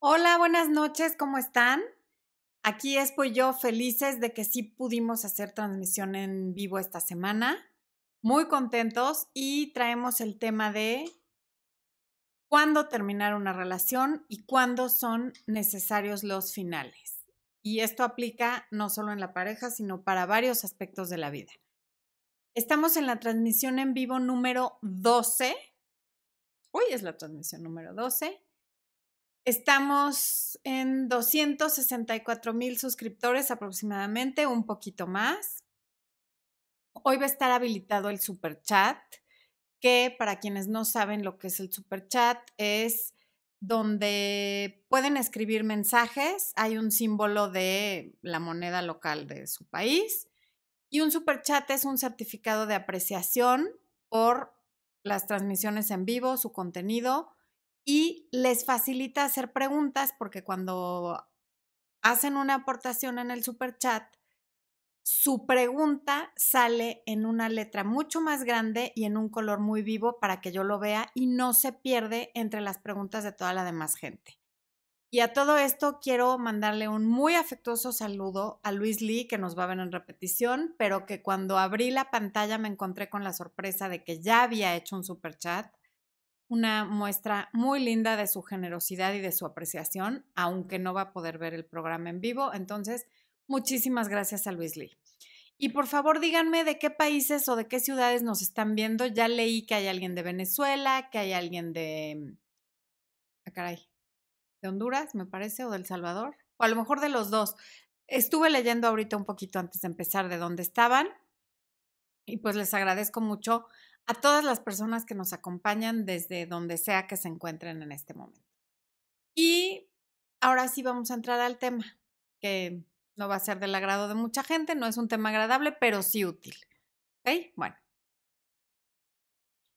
Hola, buenas noches, ¿cómo están? Aquí es pues yo felices de que sí pudimos hacer transmisión en vivo esta semana. Muy contentos y traemos el tema de cuándo terminar una relación y cuándo son necesarios los finales. Y esto aplica no solo en la pareja, sino para varios aspectos de la vida. Estamos en la transmisión en vivo número 12. Hoy es la transmisión número 12 Estamos en 264 mil suscriptores aproximadamente, un poquito más. Hoy va a estar habilitado el super chat, que para quienes no saben lo que es el super chat, es donde pueden escribir mensajes. Hay un símbolo de la moneda local de su país. Y un super chat es un certificado de apreciación por las transmisiones en vivo, su contenido y les facilita hacer preguntas porque cuando hacen una aportación en el super chat, su pregunta sale en una letra mucho más grande y en un color muy vivo para que yo lo vea y no se pierde entre las preguntas de toda la demás gente. Y a todo esto quiero mandarle un muy afectuoso saludo a Luis Lee, que nos va a ver en repetición, pero que cuando abrí la pantalla me encontré con la sorpresa de que ya había hecho un super chat una muestra muy linda de su generosidad y de su apreciación, aunque no va a poder ver el programa en vivo. Entonces, muchísimas gracias a Luis Lee. Y por favor díganme de qué países o de qué ciudades nos están viendo. Ya leí que hay alguien de Venezuela, que hay alguien de... Ah, caray. De Honduras, me parece, o del Salvador. O a lo mejor de los dos. Estuve leyendo ahorita un poquito antes de empezar de dónde estaban. Y pues les agradezco mucho a todas las personas que nos acompañan desde donde sea que se encuentren en este momento. Y ahora sí vamos a entrar al tema, que no va a ser del agrado de mucha gente, no es un tema agradable, pero sí útil. ¿Ok? Bueno.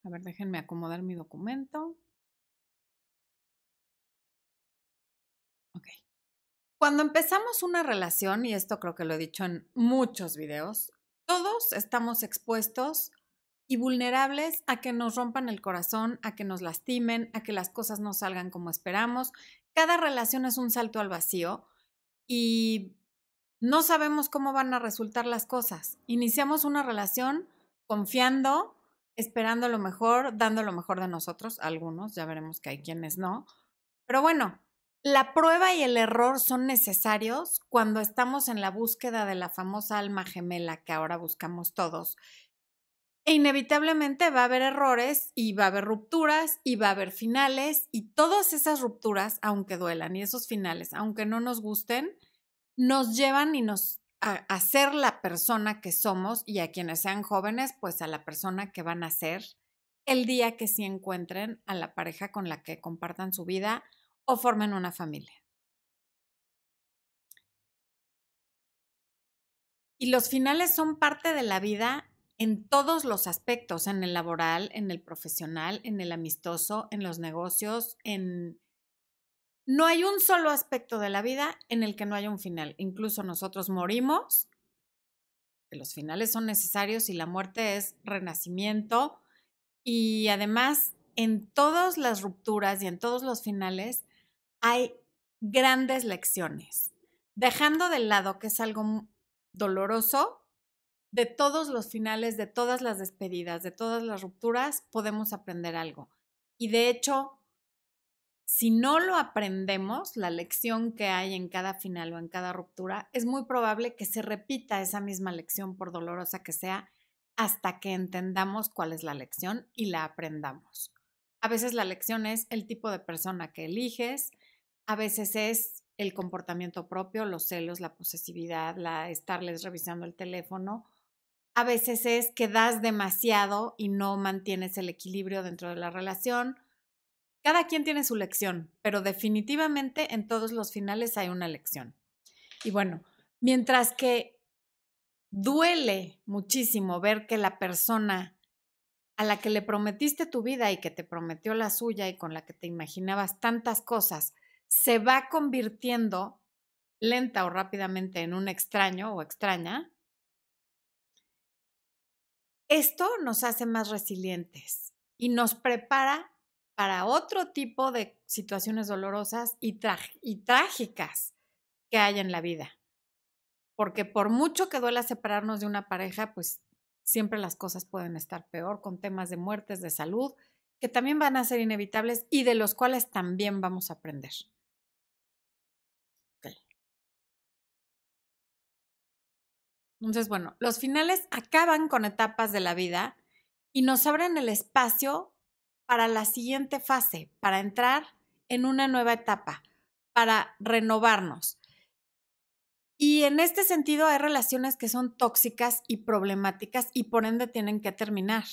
A ver, déjenme acomodar mi documento. Ok. Cuando empezamos una relación, y esto creo que lo he dicho en muchos videos, todos estamos expuestos y vulnerables a que nos rompan el corazón, a que nos lastimen, a que las cosas no salgan como esperamos. Cada relación es un salto al vacío y no sabemos cómo van a resultar las cosas. Iniciamos una relación confiando, esperando lo mejor, dando lo mejor de nosotros, algunos, ya veremos que hay quienes no. Pero bueno, la prueba y el error son necesarios cuando estamos en la búsqueda de la famosa alma gemela que ahora buscamos todos e inevitablemente va a haber errores y va a haber rupturas y va a haber finales y todas esas rupturas, aunque duelan y esos finales, aunque no nos gusten, nos llevan y nos a, ser la persona que somos y a quienes sean jóvenes, pues a la persona que van a ser el día que sí encuentren a la pareja con la que compartan su vida o formen una familia. Y los finales son parte de la vida en todos los aspectos, en el laboral, en el profesional, en el amistoso, en los negocios, en... No hay un solo aspecto de la vida en el que no haya un final. Incluso nosotros morimos, los finales son necesarios y la muerte es renacimiento. Y además, en todas las rupturas y en todos los finales hay grandes lecciones. Dejando de lado que es algo doloroso, de todos los finales, de todas las despedidas, de todas las rupturas, podemos aprender algo. Y de hecho, si no lo aprendemos, la lección que hay en cada final o en cada ruptura, es muy probable que se repita esa misma lección, por dolorosa que sea, hasta que entendamos cuál es la lección y la aprendamos. A veces la lección es el tipo de persona que eliges, a veces es el comportamiento propio, los celos, la posesividad, la estarles revisando el teléfono, a veces es que das demasiado y no mantienes el equilibrio dentro de la relación. Cada quien tiene su lección, pero definitivamente en todos los finales hay una lección. Y bueno, mientras que duele muchísimo ver que la persona a la que le prometiste tu vida y que te prometió la suya y con la que te imaginabas tantas cosas, se va convirtiendo lenta o rápidamente en un extraño o extraña, esto nos hace más resilientes y nos prepara para otro tipo de situaciones dolorosas y, trágicas que hay en la vida. Porque por mucho que duela separarnos de una pareja, pues siempre las cosas pueden estar peor con temas de muertes, de salud, que también van a ser inevitables y de los cuales también vamos a aprender. Entonces, bueno, los finales acaban con etapas de la vida y nos abren el espacio para la siguiente fase, para entrar en una nueva etapa, para renovarnos. Y en este sentido hay relaciones que son tóxicas y problemáticas y por ende tienen que terminar.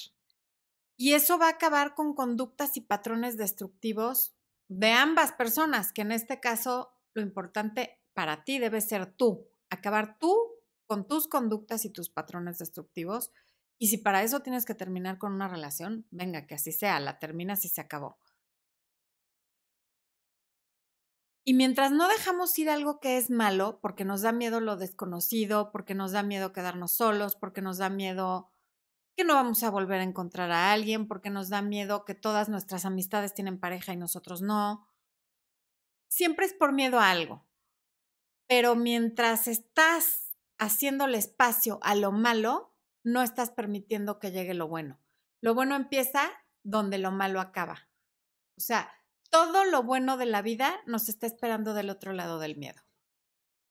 Y eso va a acabar con conductas y patrones destructivos de ambas personas, que en este caso lo importante para ti debe ser tú, acabar tú con tus conductas y tus patrones destructivos. Y si para eso tienes que terminar con una relación, venga, que así sea, la terminas y se acabó. Y mientras no dejamos ir algo que es malo, porque nos da miedo lo desconocido, porque nos da miedo quedarnos solos, porque nos da miedo que no vamos a volver a encontrar a alguien, porque nos da miedo que todas nuestras amistades tienen pareja y nosotros no. Siempre es por miedo a algo. Pero mientras estás haciéndole espacio a lo malo, no estás permitiendo que llegue lo bueno. Lo bueno empieza donde lo malo acaba. O sea, todo lo bueno de la vida nos está esperando del otro lado del miedo.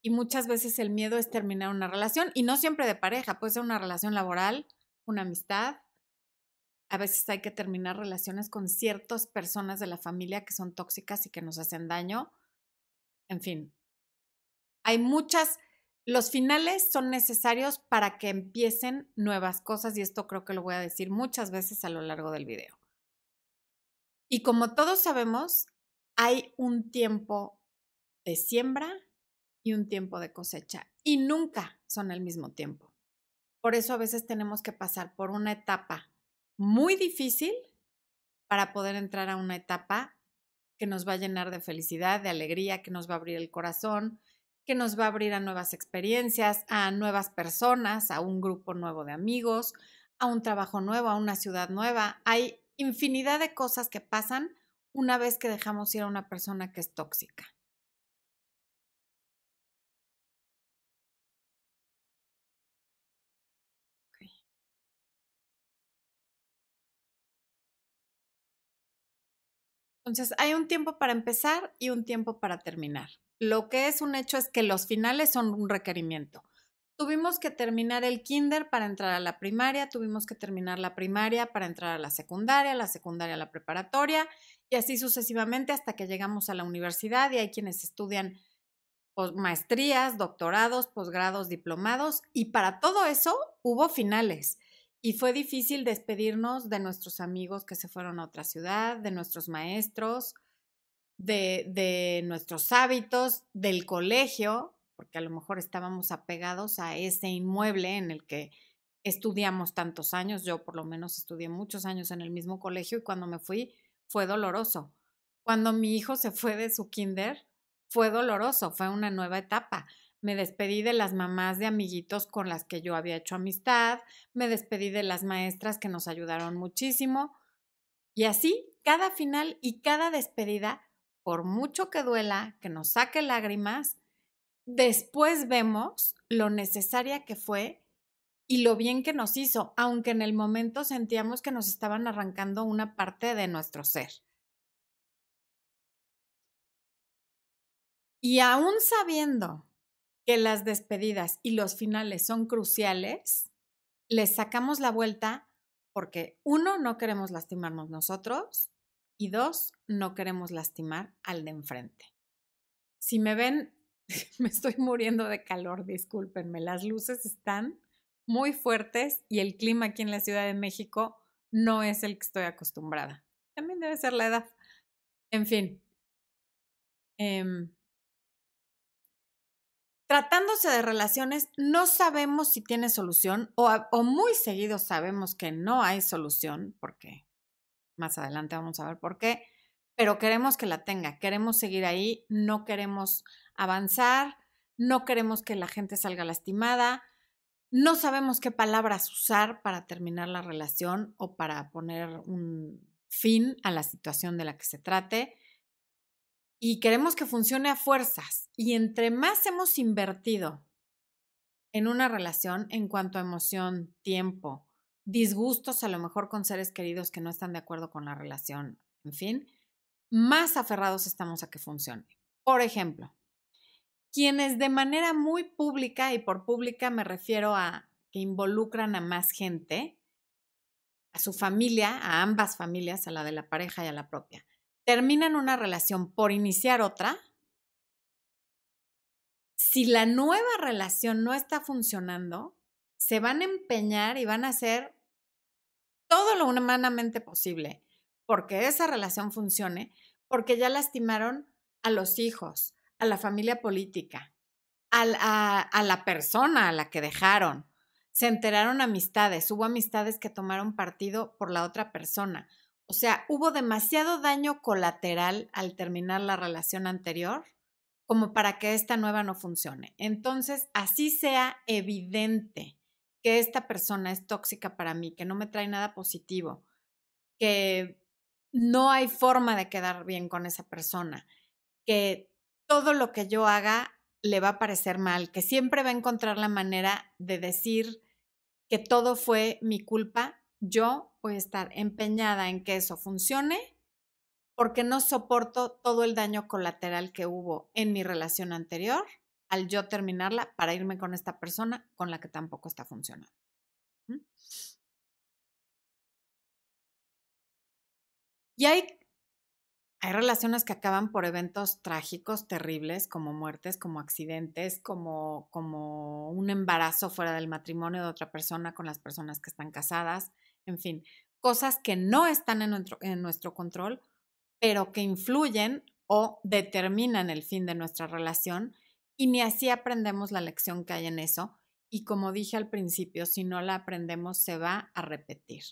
Y muchas veces el miedo es terminar una relación, y no siempre de pareja, puede ser una relación laboral, una amistad. A veces hay que terminar relaciones con ciertas personas de la familia que son tóxicas y que nos hacen daño. En fin, hay muchas los finales son necesarios para que empiecen nuevas cosas y esto creo que lo voy a decir muchas veces a lo largo del video. Y como todos sabemos, hay un tiempo de siembra y un tiempo de cosecha y nunca son al mismo tiempo. Por eso a veces tenemos que pasar por una etapa muy difícil para poder entrar a una etapa que nos va a llenar de felicidad, de alegría, que nos va a abrir el corazón, que nos va a abrir a nuevas experiencias, a nuevas personas, a un grupo nuevo de amigos, a un trabajo nuevo, a una ciudad nueva. Hay infinidad de cosas que pasan una vez que dejamos ir a una persona que es tóxica. Entonces, hay un tiempo para empezar y un tiempo para terminar. Lo que es un hecho es que los finales son un requerimiento. Tuvimos que terminar el kinder para entrar a la primaria, tuvimos que terminar la primaria para entrar a la secundaria, la secundaria a la preparatoria y así sucesivamente hasta que llegamos a la universidad y hay quienes estudian maestrías, doctorados, posgrados, diplomados y para todo eso hubo finales. Y fue difícil despedirnos de nuestros amigos que se fueron a otra ciudad, de nuestros maestros, de, nuestros hábitos, del colegio, porque a lo mejor estábamos apegados a ese inmueble en el que estudiamos tantos años. Yo por lo menos estudié muchos años en el mismo colegio y cuando me fui fue doloroso. Cuando mi hijo se fue de su kinder, fue doloroso, fue una nueva etapa. Me despedí de las mamás de amiguitos con las que yo había hecho amistad, me despedí de las maestras que nos ayudaron muchísimo. Y así, cada final y cada despedida por mucho que duela, que nos saque lágrimas, después vemos lo necesaria que fue y lo bien que nos hizo, aunque en el momento sentíamos que nos estaban arrancando una parte de nuestro ser. Y aún sabiendo que las despedidas y los finales son cruciales, les sacamos la vuelta porque uno, no queremos lastimarnos nosotros y dos, no queremos lastimar al de enfrente. Si me ven, me estoy muriendo de calor, discúlpenme, las luces están muy fuertes y el clima aquí en la Ciudad de México no es el que estoy acostumbrada. También debe ser la edad. En fin. Em, tratándose de relaciones, no sabemos si tiene solución o, o muy seguido sabemos que no hay solución porque más adelante vamos a ver por qué, pero queremos que la tenga, queremos seguir ahí, no queremos avanzar, no queremos que la gente salga lastimada, no sabemos qué palabras usar para terminar la relación o para poner un fin a la situación de la que se trate y queremos que funcione a fuerzas. Y entre más hemos invertido en una relación en cuanto a emoción, tiempo, disgustos a lo mejor con seres queridos que no están de acuerdo con la relación, en fin, más aferrados estamos a que funcione. Por ejemplo, quienes de manera muy pública, y por pública me refiero a que involucran a más gente, a su familia, a ambas familias, a la de la pareja y a la propia, terminan una relación por iniciar otra, si la nueva relación no está funcionando, se van a empeñar y van a hacer todo lo humanamente posible porque esa relación funcione, porque ya lastimaron a los hijos, a la familia política, a, la persona a la que dejaron. Se enteraron amistades, hubo amistades que tomaron partido por la otra persona. O sea, hubo demasiado daño colateral al terminar la relación anterior como para que esta nueva no funcione. Entonces, así sea evidente que esta persona es tóxica para mí, que no me trae nada positivo, que no hay forma de quedar bien con esa persona, que todo lo que yo haga le va a parecer mal, que siempre va a encontrar la manera de decir que todo fue mi culpa, yo voy a estar empeñada en que eso funcione porque no soporto todo el daño colateral que hubo en mi relación anterior al yo terminarla para irme con esta persona con la que tampoco está funcionando. Y hay hay relaciones que acaban por eventos trágicos, terribles, como muertes, como accidentes, como, como un embarazo fuera del matrimonio de otra persona con las personas que están casadas, en fin, cosas que no están en nuestro, en nuestro control, pero que influyen o determinan el fin de nuestra relación y ni así aprendemos la lección que hay en eso. Y como dije al principio, si no la aprendemos, se va a repetir.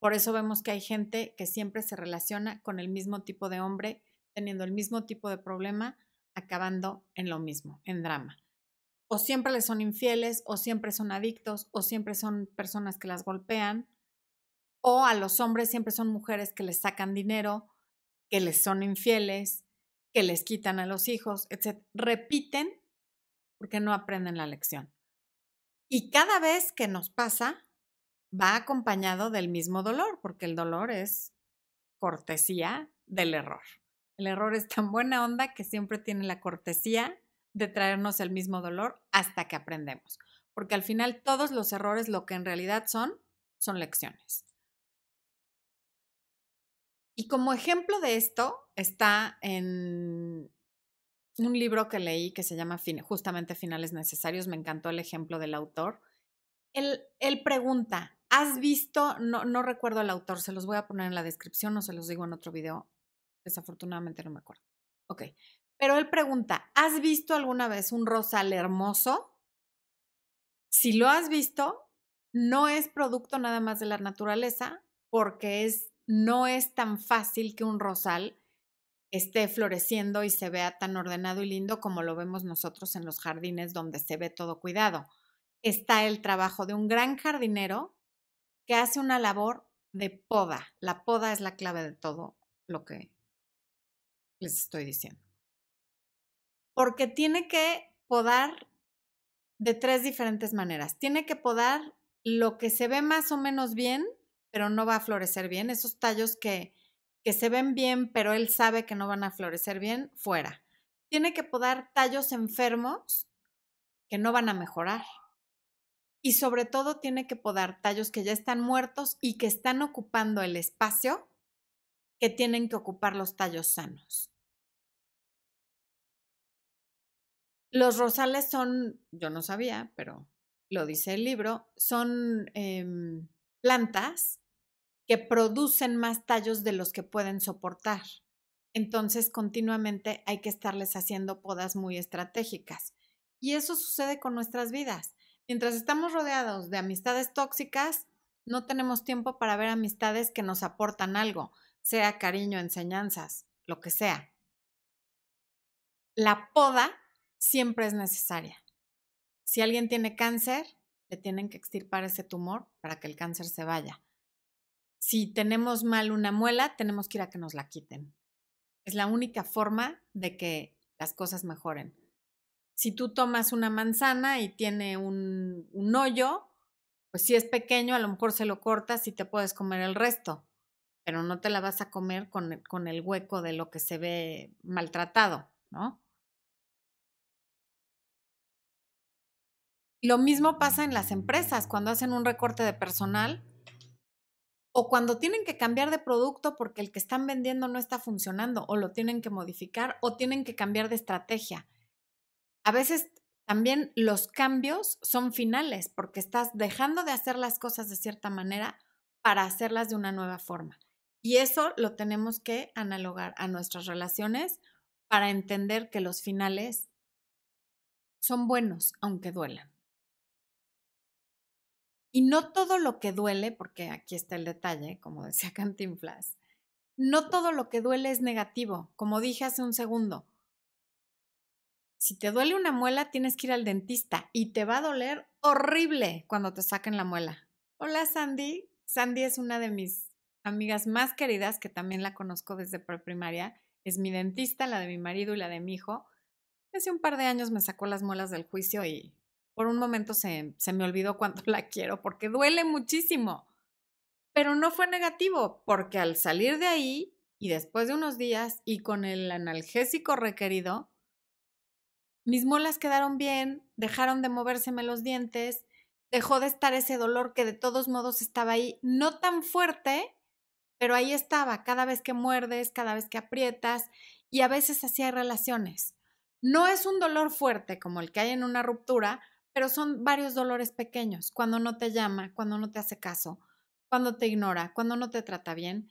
Por eso vemos que hay gente que siempre se relaciona con el mismo tipo de hombre, teniendo el mismo tipo de problema, acabando en lo mismo, en drama. O siempre les son infieles, o siempre son adictos, o siempre son personas que las golpean, o a los hombres siempre son mujeres que les sacan dinero, que les son infieles, que les quitan a los hijos, etc. Repiten porque no aprenden la lección. Y cada vez que nos pasa, va acompañado del mismo dolor, porque el dolor es cortesía del error. El error es tan buena onda que siempre tiene la cortesía de traernos el mismo dolor hasta que aprendemos, porque al final todos los errores lo que en realidad son son lecciones. Y como ejemplo de esto está en un libro que leí que se llama justamente Finales Necesarios. Me encantó el ejemplo del autor. Él, pregunta, ¿Has visto, no, no recuerdo el autor, se los voy a poner en la descripción o se los digo en otro video, desafortunadamente no me acuerdo. Ok, pero él pregunta, ¿has visto alguna vez un rosal hermoso? Si lo has visto, no es producto nada más de la naturaleza, porque es, no es tan fácil que un rosal esté floreciendo y se vea tan ordenado y lindo como lo vemos nosotros en los jardines donde se ve todo cuidado. Está el trabajo de un gran jardinero que hace una labor de poda. La poda es la clave de todo lo que les estoy diciendo. Porque tiene que podar de tres diferentes maneras. Tiene que podar lo que se ve más o menos bien, pero no va a florecer bien. Esos tallos que, que se ven bien, pero él sabe que no van a florecer bien, fuera. Tiene que podar tallos enfermos que no van a mejorar y sobre todo tiene que podar tallos que ya están muertos y que están ocupando el espacio que tienen que ocupar los tallos sanos. Los rosales son, yo no sabía, pero lo dice el libro, son em, plantas que producen más tallos de los que pueden soportar. Entonces, continuamente hay que estarles haciendo podas muy estratégicas. Y eso sucede con nuestras vidas. Mientras estamos rodeados de amistades tóxicas, no tenemos tiempo para ver amistades que nos aportan algo, sea cariño, enseñanzas, lo que sea. La poda siempre es necesaria. Si alguien tiene cáncer, le tienen que extirpar ese tumor para que el cáncer se vaya. Si tenemos mal una muela, tenemos que ir a que nos la quiten. Es la única forma de que las cosas mejoren. Si tú tomas una manzana y tiene un, un hoyo, pues si es pequeño, a lo mejor se lo cortas y te puedes comer el resto, pero no te la vas a comer con, con el hueco de lo que se ve maltratado, ¿no? Lo mismo pasa en las empresas cuando hacen un recorte de personal o cuando tienen que cambiar de producto porque el que están vendiendo no está funcionando o lo tienen que modificar o tienen que cambiar de estrategia. A veces también los cambios son finales porque estás dejando de hacer las cosas de cierta manera para hacerlas de una nueva forma. Y eso lo tenemos que analogar a nuestras relaciones para entender que los finales son buenos, aunque duelan. Y no todo lo que duele, porque aquí está el detalle, como decía Cantinflas, no todo lo que duele es negativo, como dije hace un segundo. Si te duele una muela, tienes que ir al dentista y te va a doler horrible cuando te saquen la muela. Hola Sandy. Sandy es una de mis amigas más queridas, que también la conozco desde preprimaria. Es mi dentista, la de mi marido y la de mi hijo. Hace un par de años me sacó las muelas del juicio y por un momento se, se me olvidó cuánto la quiero porque duele muchísimo. Pero no fue negativo porque al salir de ahí y después de unos días y con el analgésico requerido, mis muelas quedaron bien, dejaron de movérseme los dientes, dejó de estar ese dolor que de todos modos estaba ahí, no tan fuerte, pero ahí estaba, cada vez que muerdes, cada vez que aprietas y a veces hacía relaciones. No es un dolor fuerte como el que hay en una ruptura, pero son varios dolores pequeños, cuando no te llama, cuando no te hace caso, cuando te ignora, cuando no te trata bien,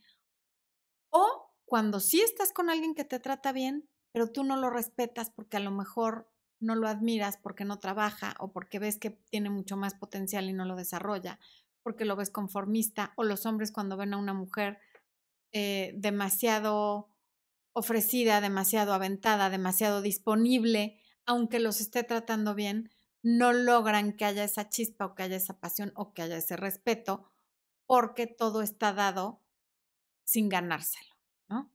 o cuando sí estás con alguien que te trata bien, pero tú no lo respetas porque a lo mejor no lo admiras porque no trabaja o porque ves que tiene mucho más potencial y no lo desarrolla, porque lo ves conformista, o los hombres cuando ven a una mujer eh, demasiado ofrecida, demasiado aventada, demasiado disponible, aunque los esté tratando bien, no logran que haya esa chispa o que haya esa pasión o que haya ese respeto, porque todo está dado sin ganárselo, ¿no?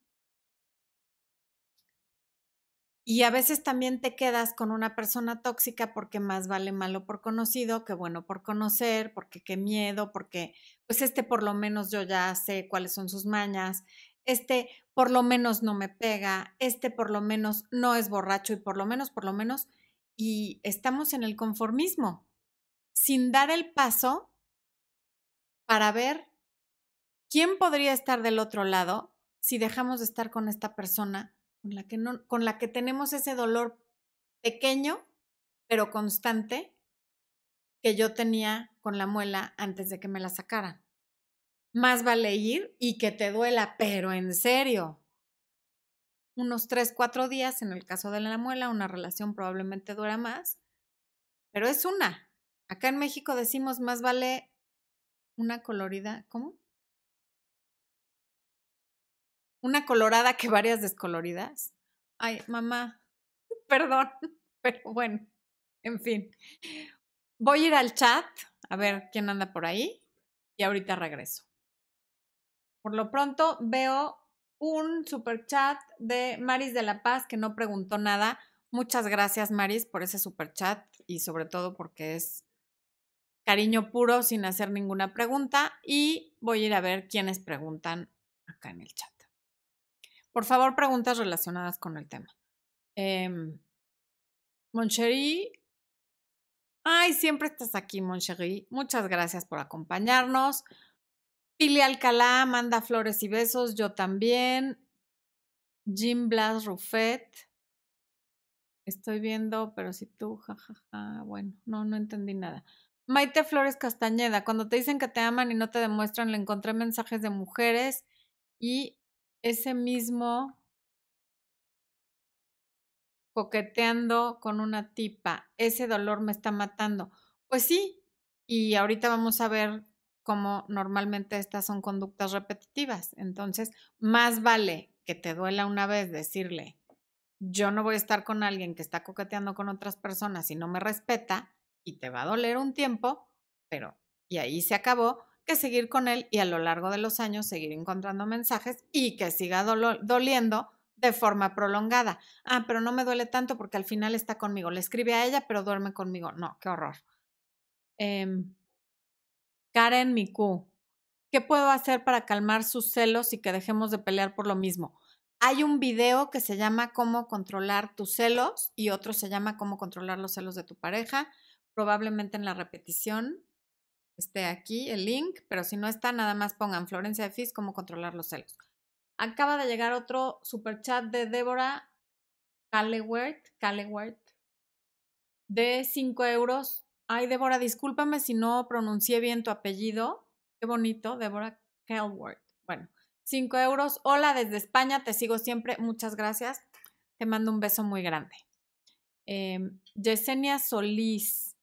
Y a veces también te quedas con una persona tóxica porque más vale malo por conocido que bueno por conocer, porque qué miedo, porque pues este por lo menos yo ya sé cuáles son sus mañas, este por lo menos no me pega, este por lo menos no es borracho y por lo menos, por lo menos, y estamos en el conformismo, sin dar el paso para ver quién podría estar del otro lado si dejamos de estar con esta persona con la que, no, con la que tenemos ese dolor pequeño, pero constante, que yo tenía con la muela antes de que me la sacaran. Más vale ir y que te duela, pero en serio, unos tres, cuatro días, en el caso de la muela, una relación probablemente dura más, pero es una. Acá en México decimos más vale una colorida, ¿cómo? Una colorada que varias descoloridas. Ay, mamá, perdón, pero bueno, en fin. Voy a ir al chat a ver quién anda por ahí y ahorita regreso. Por lo pronto veo un super chat de Maris de la Paz que no preguntó nada. Muchas gracias, Maris, por ese super chat y sobre todo porque es cariño puro sin hacer ninguna pregunta. Y voy a ir a ver quiénes preguntan acá en el chat. Por favor, preguntas relacionadas con el tema. Eh. Ay, siempre estás aquí, Moncherí. Muchas gracias por acompañarnos. Pili Alcalá manda flores y besos, yo también. Jim Blas Ruffet. Estoy viendo, pero si tú, jajaja, bueno, no, no entendí nada. Maite Flores Castañeda, cuando te dicen que te aman y no te demuestran, le encontré mensajes de mujeres y ese mismo coqueteando con una tipa, ese dolor me está matando. Pues sí, y ahorita vamos a ver como normalmente estas son conductas repetitivas. Entonces, más vale que te duela una vez decirle, yo no voy a estar con alguien que está coqueteando con otras personas y no me respeta y te va a doler un tiempo, pero y ahí se acabó, que seguir con él y a lo largo de los años seguir encontrando mensajes y que siga doliendo de forma prolongada. Ah, pero no me duele tanto porque al final está conmigo. Le escribe a ella, pero duerme conmigo. No, qué horror. Em, Karen Miku, ¿qué puedo hacer para calmar sus celos y que dejemos de pelear por lo mismo? Hay un video que se llama Cómo controlar tus celos y otro se llama Cómo controlar los celos de tu pareja. Probablemente en la repetición esté aquí el link, pero si no está, nada más pongan Florencia de Fis, Cómo controlar los celos. Acaba de llegar otro super chat de Débora Calewert, Calewert de 5 euros. Ay, Débora, discúlpame si no pronuncié bien tu apellido. Qué bonito, Débora Calewert. Bueno, 5 euros. Hola desde España, te sigo siempre. Muchas gracias. Te mando un beso muy grande. Eh, Yesenia Solís.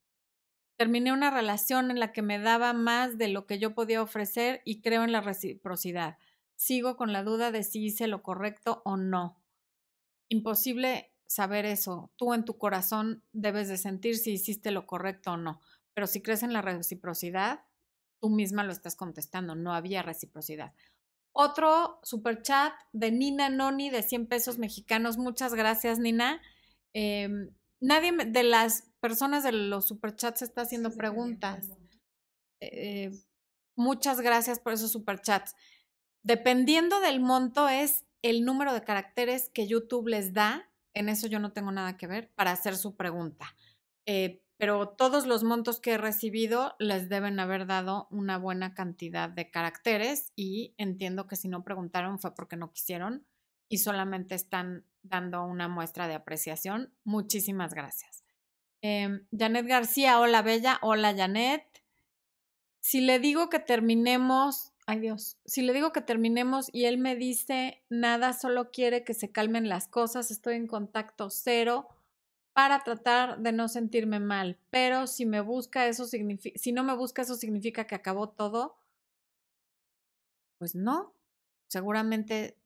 Terminé una relación en la que me daba más de lo que yo podía ofrecer y creo en la reciprocidad. Sigo con la duda de si hice lo correcto o no. Imposible saber eso. Tú en tu corazón debes de sentir si hiciste lo correcto o no. Pero si crees en la reciprocidad, tú misma lo estás contestando. No había reciprocidad. Otro super chat de Nina Noni de 100 pesos mexicanos. Muchas gracias, Nina. Em, nadie de las personas de los superchats está haciendo preguntas. Eh, muchas gracias por esos superchats. Dependiendo del monto es el número de caracteres que YouTube les da. En eso yo no tengo nada que ver para hacer su pregunta. Eh, pero todos los montos que he recibido les deben haber dado una buena cantidad de caracteres y entiendo que si no preguntaron fue porque no quisieron y solamente están dando una muestra de apreciación. Muchísimas gracias. Eh, Janet García, hola Bella, hola Janet. Si le digo que terminemos, ay Dios, si le digo que terminemos y él me dice nada, solo quiere que se calmen las cosas, estoy en contacto cero para tratar de no sentirme mal. Pero si me busca eso significa, si no me busca eso significa que acabó todo. Pues no, seguramente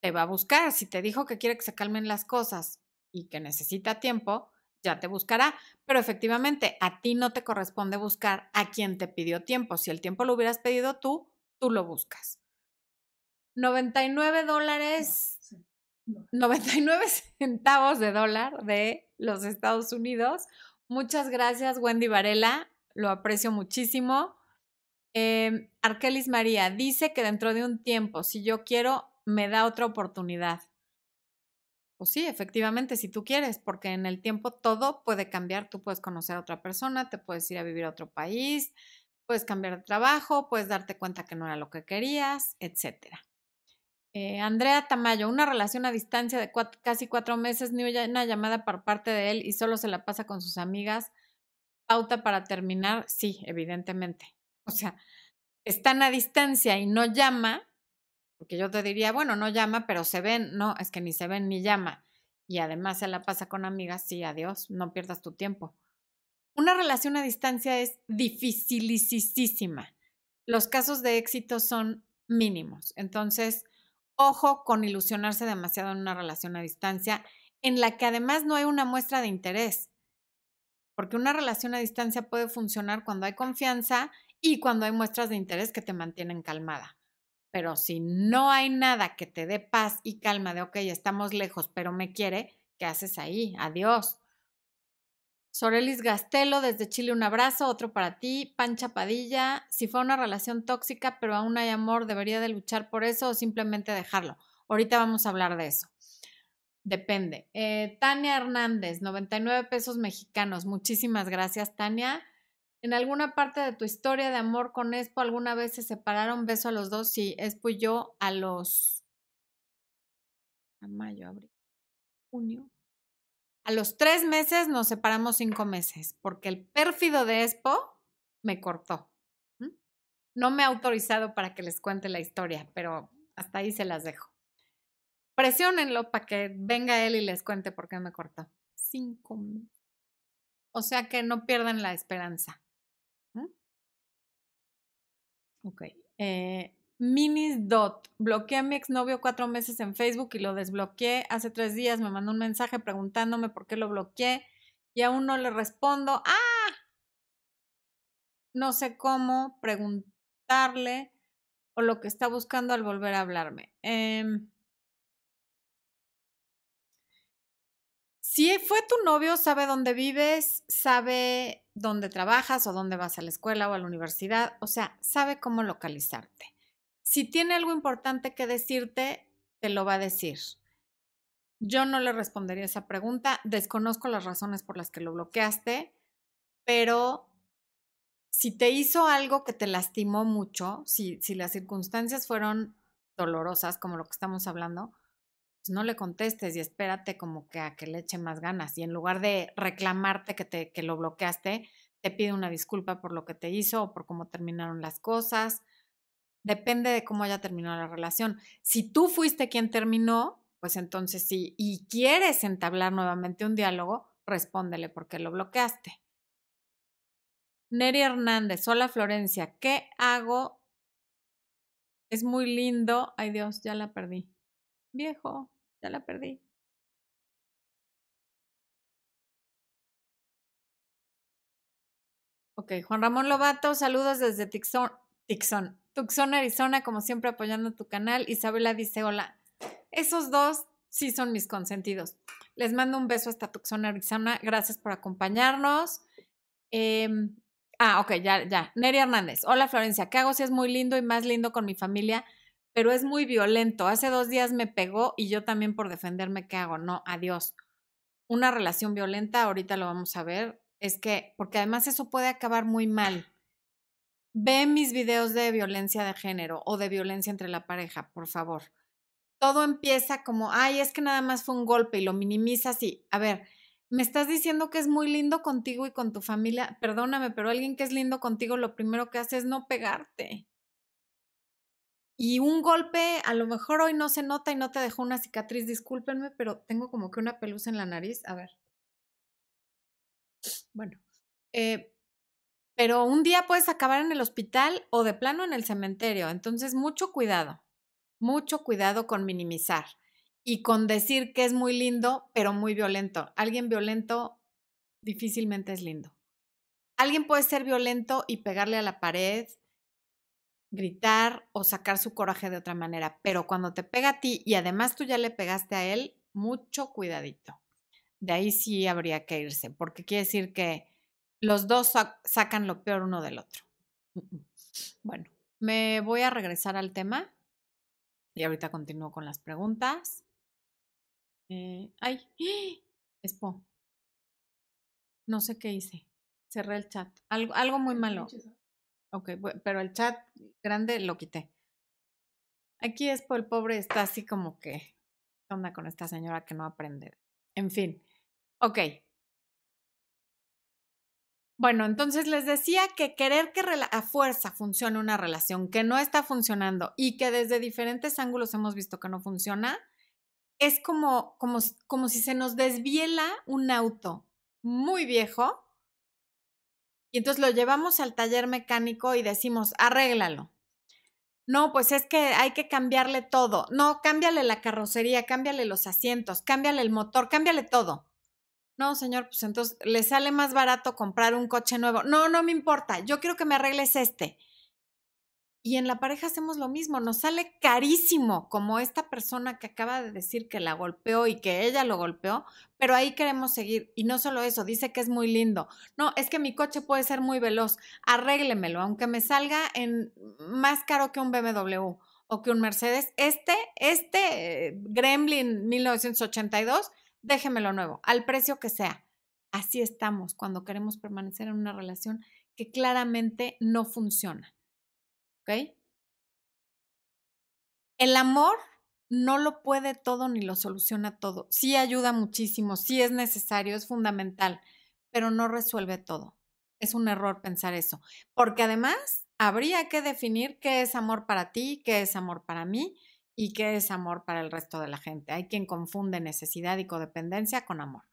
te va a buscar. Si te dijo que quiere que se calmen las cosas y que necesita tiempo, ya te buscará. Pero efectivamente, a ti no te corresponde buscar a quien te pidió tiempo. Si el tiempo lo hubieras pedido tú, tú lo buscas. 99 dólares 99 centavos de dólar de los Estados Unidos. Muchas gracias, Wendy Varela. Lo aprecio muchísimo. Eh, Arkelis María dice que dentro de un tiempo, si yo quiero, me da otra oportunidad. Pues sí, efectivamente, si tú quieres, porque en el tiempo todo puede cambiar. Tú puedes conocer a otra persona, te puedes ir a vivir a otro país, puedes cambiar de trabajo, puedes darte cuenta que no era lo que querías, etcétera. Eh, Andrea Tamayo, una relación a distancia de casi cuatro meses, ni una llamada por parte de él y solo se la pasa con sus amigas. Pauta para terminar, sí, evidentemente. O sea, están a distancia y no llama, porque yo te diría, bueno, no llama, pero se ven, no, es que ni se ven ni llama. Y además se la pasa con amigas, sí, adiós, no pierdas tu tiempo. Una relación a distancia es dificilísima. Los casos de éxito son mínimos. Entonces, Ojo con ilusionarse demasiado en una relación a distancia en la que además no hay una muestra de interés. Porque una relación a distancia puede funcionar cuando hay confianza y cuando hay muestras de interés que te mantienen calmada. Pero si no hay nada que te dé paz y calma de, ok, estamos lejos, pero me quiere, ¿qué haces ahí? Adiós. Sorelis Gastelo, desde Chile, un abrazo, otro para ti. Pancha Padilla, si fue una relación tóxica, pero aún hay amor, ¿debería de luchar por eso o simplemente dejarlo? Ahorita vamos a hablar de eso. Depende. Eh, Tania Hernández, 99 pesos mexicanos. Muchísimas gracias, Tania. ¿En alguna parte de tu historia de amor con Expo alguna vez se separaron? Beso a los dos. Sí, Expo y yo a los... A mayo, abril, junio, a los tres meses nos separamos cinco meses porque el pérfido de Expo me cortó. No me ha autorizado para que les cuente la historia, pero hasta ahí se las dejo. Presiónenlo para que venga él y les cuente por qué me cortó. Cinco meses. O sea que no pierdan la esperanza. Ok. Eh, Minis Dot. Bloqueé a mi exnovio cuatro meses en Facebook y lo desbloqueé. Hace tres días me mandó un mensaje preguntándome por qué lo bloqueé y aún no le respondo. ¡Ah! no sé cómo preguntarle o lo que está buscando al volver a hablarme. Em, si fue tu novio, sabe dónde vives, sabe dónde trabajas o dónde vas a la escuela o a la universidad, o sea, sabe cómo localizarte. Si tiene algo importante que decirte, te lo va a decir. Yo no le respondería esa pregunta, desconozco las razones por las que lo bloqueaste, pero si te hizo algo que te lastimó mucho, si, si las circunstancias fueron dolorosas, como lo que estamos hablando, no le contestes y espérate como que a que le eche más ganas. Y en lugar de reclamarte que, te, que lo bloqueaste, te pide una disculpa por lo que te hizo o por cómo terminaron las cosas. Depende de cómo haya terminado la relación. Si tú fuiste quien terminó, pues entonces sí, y quieres entablar nuevamente un diálogo, respóndele porque lo bloqueaste. Neri Hernández, hola Florencia, ¿qué hago? Es muy lindo. Ay Dios, ya la perdí. Viejo, ya la perdí. Ok, Juan Ramón Lobato, saludos desde Tixon, Tixon, Tucson, Arizona, como siempre apoyando tu canal. Isabela dice, hola. Esos dos sí son mis consentidos. Les mando un beso hasta Tucson, Arizona. Gracias por acompañarnos. Eh, Ah, ok, ya, ya. Neri Hernández. Hola Florencia, ¿qué hago si es muy lindo y más lindo con mi familia? Pero es muy violento. Hace dos días me pegó y yo también por defenderme, ¿qué hago? No, adiós. Una relación violenta, ahorita lo vamos a ver, es que, porque además eso puede acabar muy mal. Ve mis videos de violencia de género o de violencia entre la pareja, por favor. Todo empieza como, ay, es que nada más fue un golpe y lo minimizas y, a ver, me estás diciendo que es muy lindo contigo y con tu familia. Perdóname, pero alguien que es lindo contigo lo primero que hace es no pegarte. Y un golpe, a lo mejor hoy no se nota y no te dejó una cicatriz, discúlpenme, pero tengo como que una pelusa en la nariz. A ver. Bueno. Eh, pero un día puedes acabar en el hospital o de plano en el cementerio. Entonces, mucho cuidado. Mucho cuidado con minimizar y con decir que es muy lindo, pero muy violento. Alguien violento difícilmente es lindo. Alguien puede ser violento y pegarle a la pared, gritar o sacar su coraje de otra manera, pero cuando te pega a ti y además tú ya le pegaste a él, mucho cuidadito. De ahí sí habría que irse, porque quiere decir que los dos sacan lo peor uno del otro. Bueno, me voy a regresar al tema y ahorita continúo con las preguntas. Eh, ay, Expo. No sé qué hice. Cerré el chat. Algo, algo muy malo. Ok, pero el chat grande lo quité. Aquí Expo, el pobre, está así como que. ¿Qué onda con esta señora que no aprende? En fin. Ok. Bueno, entonces les decía que querer que a fuerza funcione una relación que no está funcionando y que desde diferentes ángulos hemos visto que no funciona, es como, como, como si se nos desviela un auto muy viejo y entonces lo llevamos al taller mecánico y decimos, arréglalo. No, pues es que hay que cambiarle todo. No, cámbiale la carrocería, cámbiale los asientos, cámbiale el motor, cámbiale todo. No, señor, pues entonces le sale más barato comprar un coche nuevo. No, no me importa, yo quiero que me arregles este. Y en la pareja hacemos lo mismo, nos sale carísimo, como esta persona que acaba de decir que la golpeó y que ella lo golpeó, pero ahí queremos seguir. Y no solo eso, dice que es muy lindo. No, es que mi coche puede ser muy veloz, arréglemelo, aunque me salga en más caro que un BMW o que un Mercedes. Este, este eh, Gremlin 1982, déjemelo nuevo, al precio que sea. Así estamos cuando queremos permanecer en una relación que claramente no funciona. ¿Ok? El amor no lo puede todo ni lo soluciona todo. Sí ayuda muchísimo, sí es necesario, es fundamental, pero no resuelve todo. Es un error pensar eso, porque además habría que definir qué es amor para ti, qué es amor para mí y qué es amor para el resto de la gente. Hay quien confunde necesidad y codependencia con amor.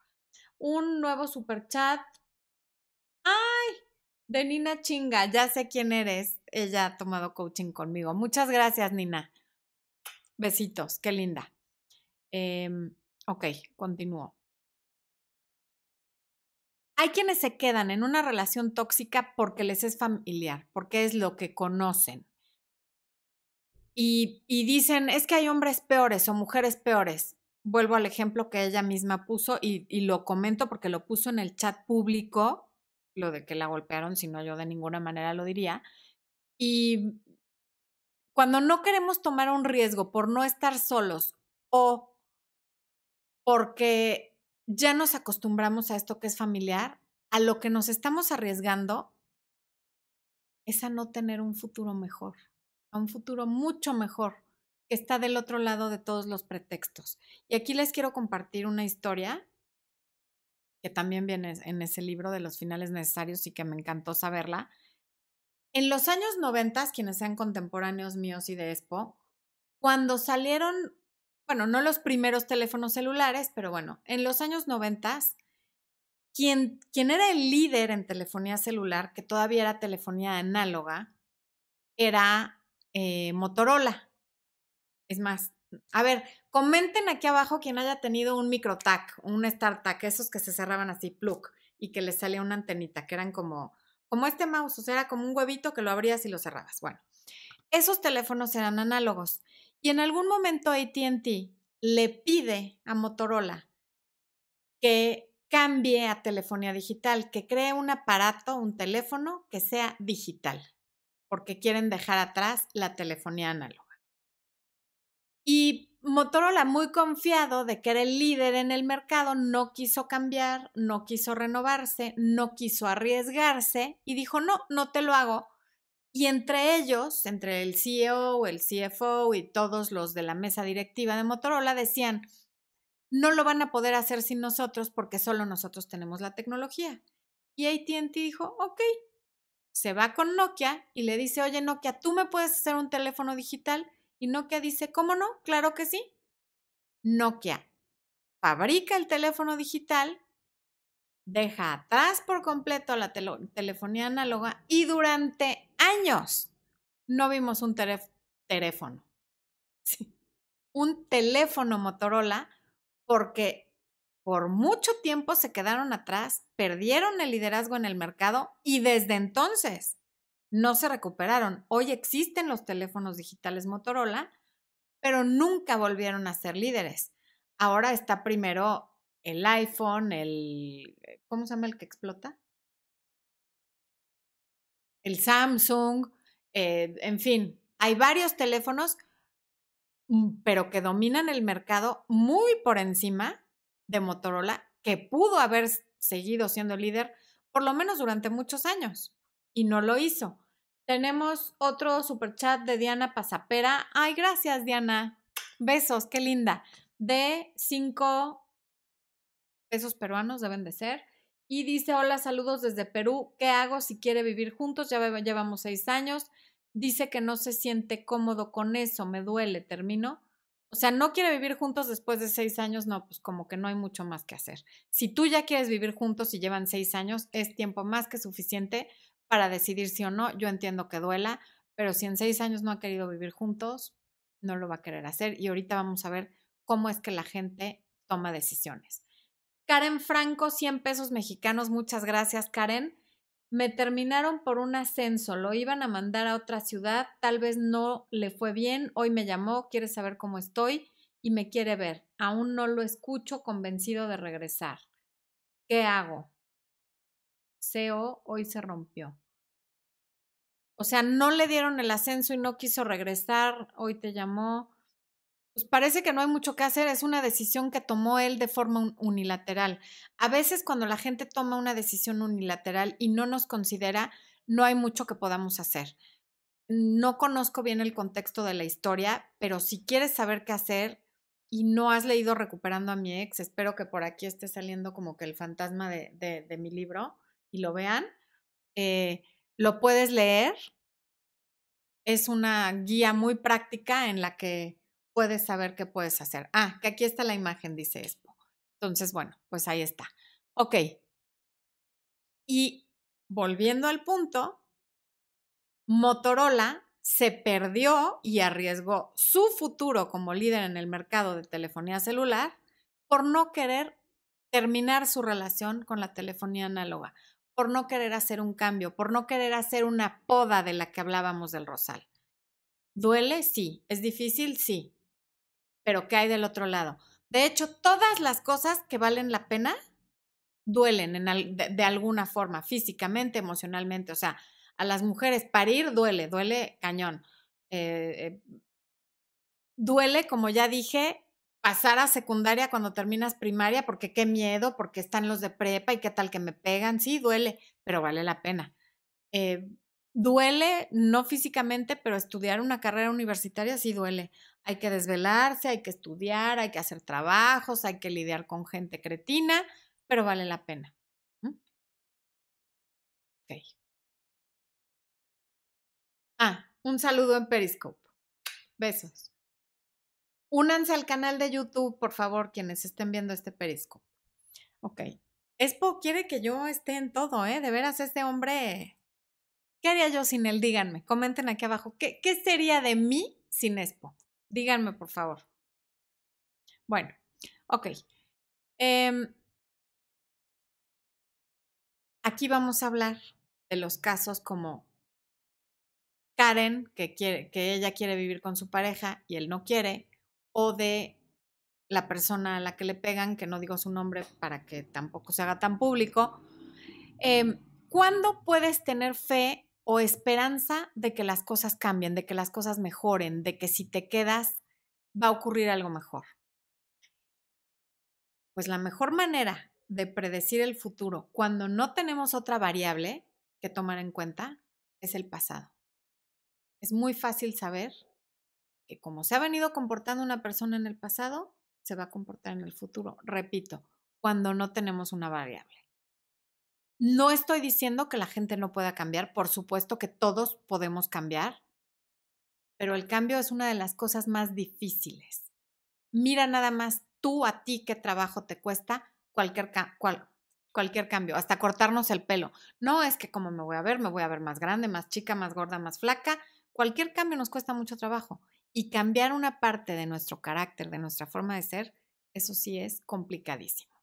Un nuevo super chat. ¡Ay! De Nina Chinga, ya sé quién eres ella ha tomado coaching conmigo. Muchas gracias, Nina. Besitos, qué linda. Eh, ok, continúo. hay quienes se quedan en una relación tóxica porque les es familiar, porque es lo que conocen. Y, dicen, es que hay hombres peores o mujeres peores. Vuelvo al ejemplo que ella misma puso y, y lo comento porque lo puso en el chat público, lo de que la golpearon, si no yo de ninguna manera lo diría. Y cuando no queremos tomar un riesgo por no estar solos o porque ya nos acostumbramos a esto que es familiar, a lo que nos estamos arriesgando es a no tener un futuro mejor, a un futuro mucho mejor, que está del otro lado de todos los pretextos. Y aquí les quiero compartir una historia que también viene en ese libro de los finales necesarios y que me encantó saberla. En los años 90, quienes sean contemporáneos míos y de Expo, cuando salieron bueno, no los primeros teléfonos celulares, pero bueno, en los años 90, quien, quien era el líder en telefonía celular, que todavía era telefonía análoga, era eh, Motorola. Es más, a ver, comenten aquí abajo quien haya tenido un microtac, un StarTAC, esos que se cerraban así, plug, y que les salía una antenita, que eran como, como este mouse, o sea, era como un huevito que lo abrías y lo cerrabas. Bueno, esos teléfonos eran análogos. Y en algún momento ATT le pide a Motorola que cambie a telefonía digital, que cree un aparato, un teléfono que sea digital, porque quieren dejar atrás la telefonía análoga. Y Motorola, muy confiado de que era el líder en el mercado, no quiso cambiar, no quiso renovarse, no quiso arriesgarse y dijo, no, no te lo hago y entre ellos, entre el CEO, el CFO y todos los de la mesa directiva de Motorola decían, no lo van a poder hacer sin nosotros porque solo nosotros tenemos la tecnología. Y ATT dijo, ok, se va con Nokia y le dice, oye Nokia, ¿tú me puedes hacer un teléfono digital? Y Nokia dice, ¿cómo no? Claro que sí. Nokia fabrica el teléfono digital deja atrás por completo la telefonía análoga y durante años no vimos un teléfono. Un teléfono Motorola porque por mucho tiempo se quedaron atrás, perdieron el liderazgo en el mercado y desde entonces no se recuperaron. Hoy existen los teléfonos digitales Motorola, pero nunca volvieron a ser líderes. Ahora está primero el iPhone, el, eh, ¿cómo se llama el que explota? El Samsung, eh, en fin, hay varios teléfonos, mm, pero que dominan el mercado muy por encima de Motorola, que pudo haber seguido siendo líder por lo menos durante muchos años y no lo hizo. Tenemos otro super chat de Diana Pasapera. Ay, gracias, Diana. Besos, qué linda. De cinco pesos peruanos deben de ser. Y dice, hola, saludos desde Perú. ¿Qué hago si quiere vivir juntos? Ya llevamos seis años. Dice que no se siente cómodo con eso, me duele, termino. O sea, no quiere vivir juntos después de seis años, no, pues como que no hay mucho más que hacer. Si tú ya quieres vivir juntos y llevan seis años, es tiempo más que suficiente para decidir sí o no. Yo entiendo que duela, pero si en seis años no ha querido vivir juntos, no lo va a querer hacer. Y ahorita vamos a ver cómo es que la gente toma decisiones. Karen Franco, 100 pesos mexicanos. Muchas gracias, Karen. Me terminaron por un ascenso, lo iban a mandar a otra ciudad, tal vez no le fue bien, hoy me llamó, quiere saber cómo estoy y me quiere ver. Aún no lo escucho convencido de regresar. ¿Qué hago? CEO hoy se rompió. O sea, no le dieron el ascenso y no quiso regresar, hoy te llamó pues parece que no hay mucho que hacer, es una decisión que tomó él de forma unilateral. A veces cuando la gente toma una decisión unilateral y no nos considera, no hay mucho que podamos hacer. No conozco bien el contexto de la historia, pero si quieres saber qué hacer y no has leído Recuperando a mi ex, espero que por aquí esté saliendo como que el fantasma de, mi libro y lo vean. Eh, lo puedes leer. Es una guía muy práctica en la que puedes saber qué puedes hacer. Ah, que aquí está la imagen, dice Expo. Entonces, bueno, pues ahí está. Ok. Y volviendo al punto, Motorola se perdió y arriesgó su futuro como líder en el mercado de telefonía celular por no querer terminar su relación con la telefonía análoga, por no querer hacer un cambio, por no querer hacer una poda de la que hablábamos del rosal. ¿Duele? Sí. ¿Es difícil? Sí. Pero ¿qué hay del otro lado? De hecho, todas las cosas que valen la pena duelen de, alguna forma, físicamente, emocionalmente. O sea, a las mujeres parir duele, duele cañón. Eh, eh, duele, como ya dije, pasar a secundaria cuando terminas primaria, porque qué miedo, porque están los de prepa y qué tal que me pegan. Sí, duele, pero vale la pena. Eh, duele, no físicamente, pero estudiar una carrera universitaria sí duele. Hay que desvelarse, hay que estudiar, hay que hacer trabajos, hay que lidiar con gente cretina, pero vale la pena. Ah, un saludo en Periscope. Besos. Únanse al canal de YouTube, por favor, quienes estén viendo este Periscope. Ok. Espo quiere que yo esté en todo, ¿eh? De veras, este hombre. ¿Qué haría yo sin él? Díganme. Comenten aquí abajo. ¿Qué, qué sería de mí sin Espo? Díganme, por favor. Bueno, ok. Eh, Aquí vamos a hablar de los casos como Karen, que, quiere, que ella quiere vivir con su pareja y él no quiere, o de la persona a la que le pegan, que no digo su nombre para que tampoco se haga tan público. Eh, ¿Cuándo puedes tener fe o esperanza de que las cosas cambien, de que las cosas mejoren, de que si te quedas va a ocurrir algo mejor? Pues la mejor manera de predecir el futuro cuando no tenemos otra variable que tomar en cuenta es el pasado. Es muy fácil saber como se ha venido comportando una persona en el pasado, se va a comportar en el futuro. Repito, cuando no tenemos una variable. No estoy diciendo que la gente no pueda cambiar, por supuesto que todos podemos cambiar, pero el cambio es una de las cosas más difíciles. Mira nada más tú a ti qué trabajo te cuesta cualquier, cualquier cambio, hasta cortarnos el pelo. No es que como me voy a ver, me voy a ver más grande, más chica, más gorda, más flaca. Cualquier cambio nos cuesta mucho trabajo. Y cambiar una parte de nuestro carácter, de nuestra forma de ser, eso sí es complicadísimo.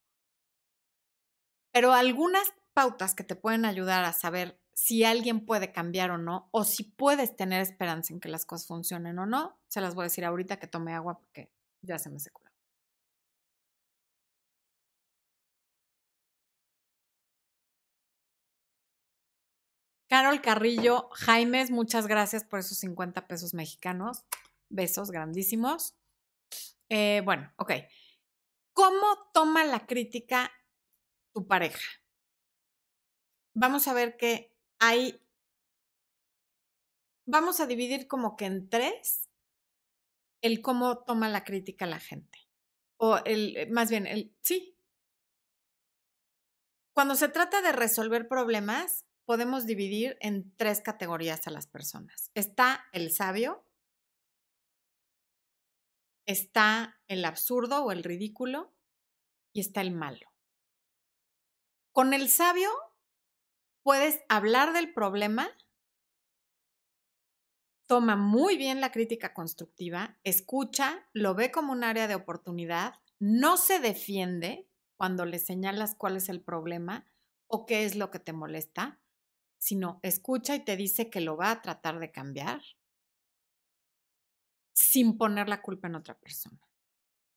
Pero algunas pautas que te pueden ayudar a saber si alguien puede cambiar o no, o si puedes tener esperanza en que las cosas funcionen o no, se las voy a decir ahorita que tome agua porque ya se me secó. Carol Carrillo, Jaimes, muchas gracias por esos 50 pesos mexicanos. Besos grandísimos. Eh, bueno, ok. ¿Cómo toma la crítica tu pareja? Vamos a ver que hay, vamos a dividir como que en tres el cómo toma la crítica la gente. O el, eh, más bien, el, sí. Cuando se trata de resolver problemas, podemos dividir en tres categorías a las personas. Está el sabio, está el absurdo o el ridículo y está el malo. Con el sabio puedes hablar del problema, toma muy bien la crítica constructiva, escucha, lo ve como un área de oportunidad, no se defiende cuando le señalas cuál es el problema o qué es lo que te molesta, sino escucha y te dice que lo va a tratar de cambiar sin poner la culpa en otra persona.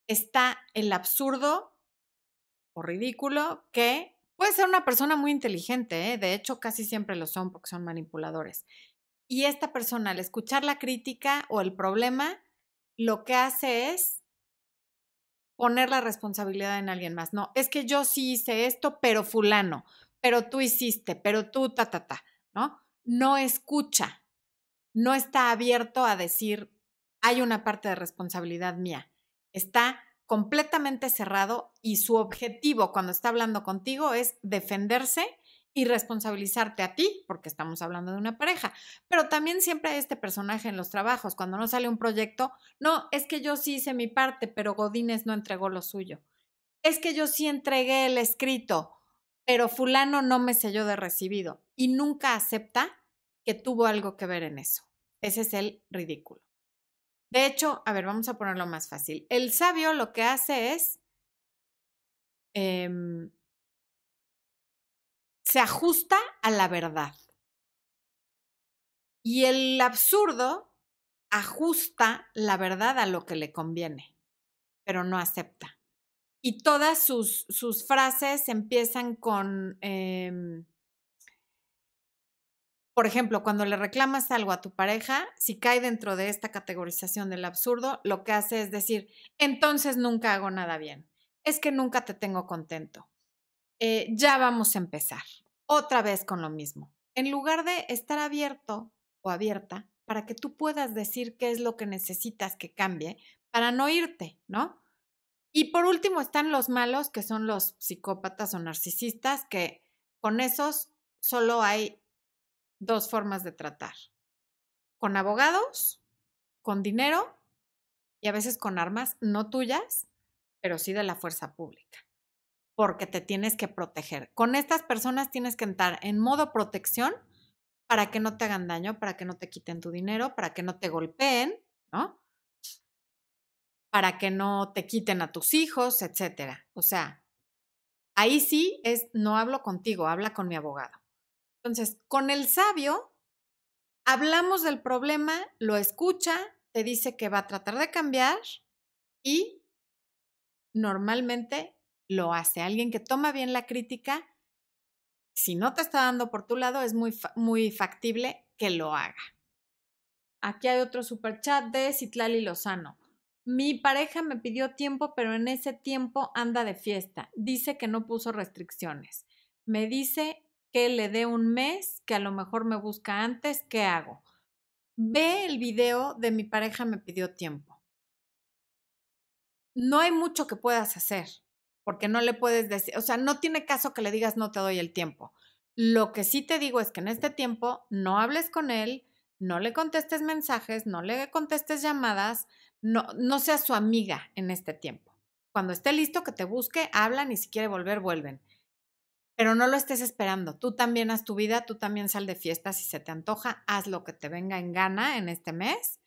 Está el absurdo o ridículo que puede ser una persona muy inteligente, ¿eh? de hecho casi siempre lo son porque son manipuladores. Y esta persona al escuchar la crítica o el problema, lo que hace es poner la responsabilidad en alguien más. No, es que yo sí hice esto, pero fulano, pero tú hiciste, pero tú, ta, ta, ta, ¿no? No escucha, no está abierto a decir, hay una parte de responsabilidad mía. Está completamente cerrado y su objetivo cuando está hablando contigo es defenderse y responsabilizarte a ti, porque estamos hablando de una pareja. Pero también siempre hay este personaje en los trabajos, cuando no sale un proyecto, no, es que yo sí hice mi parte, pero Godínez no entregó lo suyo. Es que yo sí entregué el escrito, pero fulano no me selló de recibido y nunca acepta que tuvo algo que ver en eso. Ese es el ridículo. De hecho, a ver, vamos a ponerlo más fácil. El sabio lo que hace es em, se ajusta a la verdad. Y el absurdo ajusta la verdad a lo que le conviene, pero no acepta. Y todas sus, sus frases empiezan con, em, por ejemplo, cuando le reclamas algo a tu pareja, si cae dentro de esta categorización del absurdo, lo que hace es decir, entonces nunca hago nada bien, es que nunca te tengo contento, eh, ya vamos a empezar, otra vez con lo mismo. En lugar de estar abierto o abierta para que tú puedas decir qué es lo que necesitas que cambie para no irte, ¿no? Y por último están los malos, que son los psicópatas o narcisistas, que con esos solo hay dos formas de tratar. Con abogados, con dinero y a veces con armas, no tuyas, pero sí de la fuerza pública, porque te tienes que proteger. Con estas personas tienes que entrar en modo protección para que no te hagan daño, para que no te quiten tu dinero, para que no te golpeen, ¿no? Para que no te quiten a tus hijos, etcétera. O sea, ahí sí es no hablo contigo, habla con mi abogado. Entonces, con el sabio, hablamos del problema, lo escucha, te dice que va a tratar de cambiar y normalmente lo hace. Alguien que toma bien la crítica, si no te está dando por tu lado, es muy, muy factible que lo haga. Aquí hay otro super chat de Citlali Lozano. Mi pareja me pidió tiempo, pero en ese tiempo anda de fiesta. Dice que no puso restricciones. Me dice que le dé un mes, que a lo mejor me busca antes, ¿qué hago? Ve el video de mi pareja me pidió tiempo. No hay mucho que puedas hacer, porque no le puedes decir, o sea, no tiene caso que le digas no te doy el tiempo. Lo que sí te digo es que en este tiempo no hables con él, no le contestes mensajes, no le contestes llamadas, no, no seas su amiga en este tiempo. Cuando esté listo que te busque, hablan y si quiere volver, vuelven pero no lo estés esperando. Tú también haz tu vida, tú también sal de fiesta si se te antoja, haz lo que te venga en gana en este mes.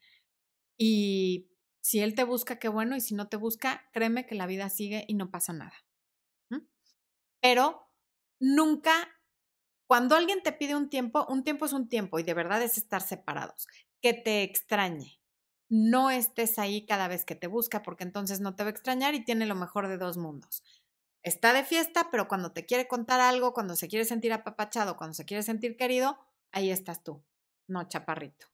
Y si él te busca, qué bueno, y si no te busca, créeme que la vida sigue y no pasa nada. Pero nunca, cuando alguien te pide un tiempo, un tiempo es un tiempo y de verdad es estar separados. Que te extrañe. No estés ahí cada vez que te busca porque entonces no te va a extrañar y tiene lo mejor de dos mundos está de fiesta, pero cuando te quiere contar algo, cuando se quiere sentir apapachado, cuando se quiere sentir querido, ahí estás tú, no chaparrito.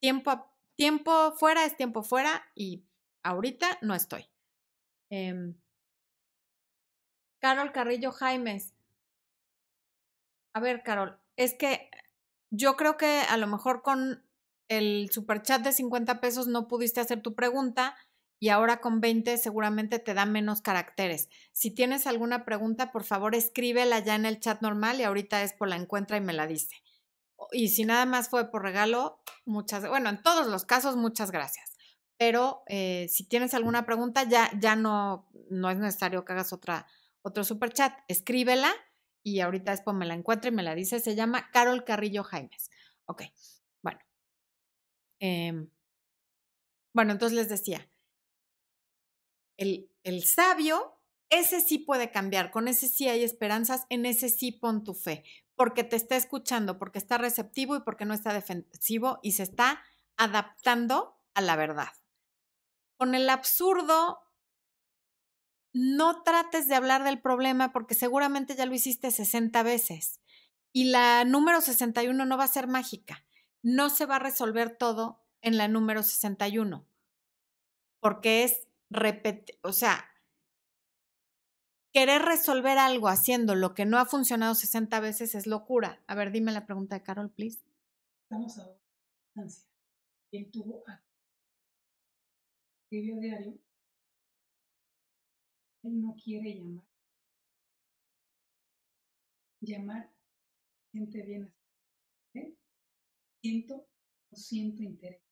Tiempo, tiempo fuera es tiempo fuera y ahorita no estoy. Em, Carol Carrillo Jaimes. A ver, Carol, es que yo creo que a lo mejor con el superchat de 50 pesos no pudiste hacer tu pregunta y ahora con 20 seguramente te da menos caracteres. Si tienes alguna pregunta, por favor escríbela ya en el chat normal y ahorita Expo la encuentra y me la dice. Y si nada más fue por regalo, muchas, bueno, en todos los casos, muchas gracias. Pero eh, si tienes alguna pregunta, ya, ya no, no es necesario que hagas otra, otro super chat. Escríbela y ahorita Expo me la encuentra y me la dice. Se llama Carol Carrillo Jaimes. Ok, bueno. Em, bueno, entonces les decía, el, el sabio, ese sí puede cambiar, con ese sí hay esperanzas, en ese sí pon tu fe, porque te está escuchando, porque está receptivo y porque no está defensivo y se está adaptando a la verdad. Con el absurdo, no trates de hablar del problema porque seguramente ya lo hiciste 60 veces y la número 61 no va a ser mágica. No se va a resolver todo en la número 61 porque es repetir, o sea, querer resolver algo haciendo lo que no ha funcionado 60 veces es locura. A ver, dime la pregunta de Carol, please. Estamos a distancia. ¿Quién tuvo a escribió diario? Él no quiere llamar. Llamar siente bien así. ¿Eh? Siento o siento interés.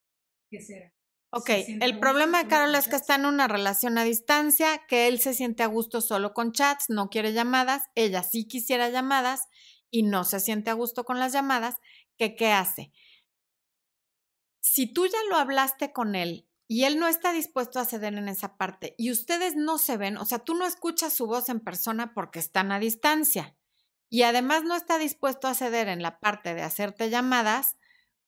¿Qué será? Ok, el problema de Carol es que está en una relación a distancia, que él se siente a gusto solo con chats, no quiere llamadas, ella sí quisiera llamadas y no se siente a gusto con las llamadas, que qué hace? Si tú ya lo hablaste con él y él no está dispuesto a ceder en esa parte y ustedes no se ven, o sea, tú no escuchas su voz en persona porque están a distancia y además no está dispuesto a ceder en la parte de hacerte llamadas,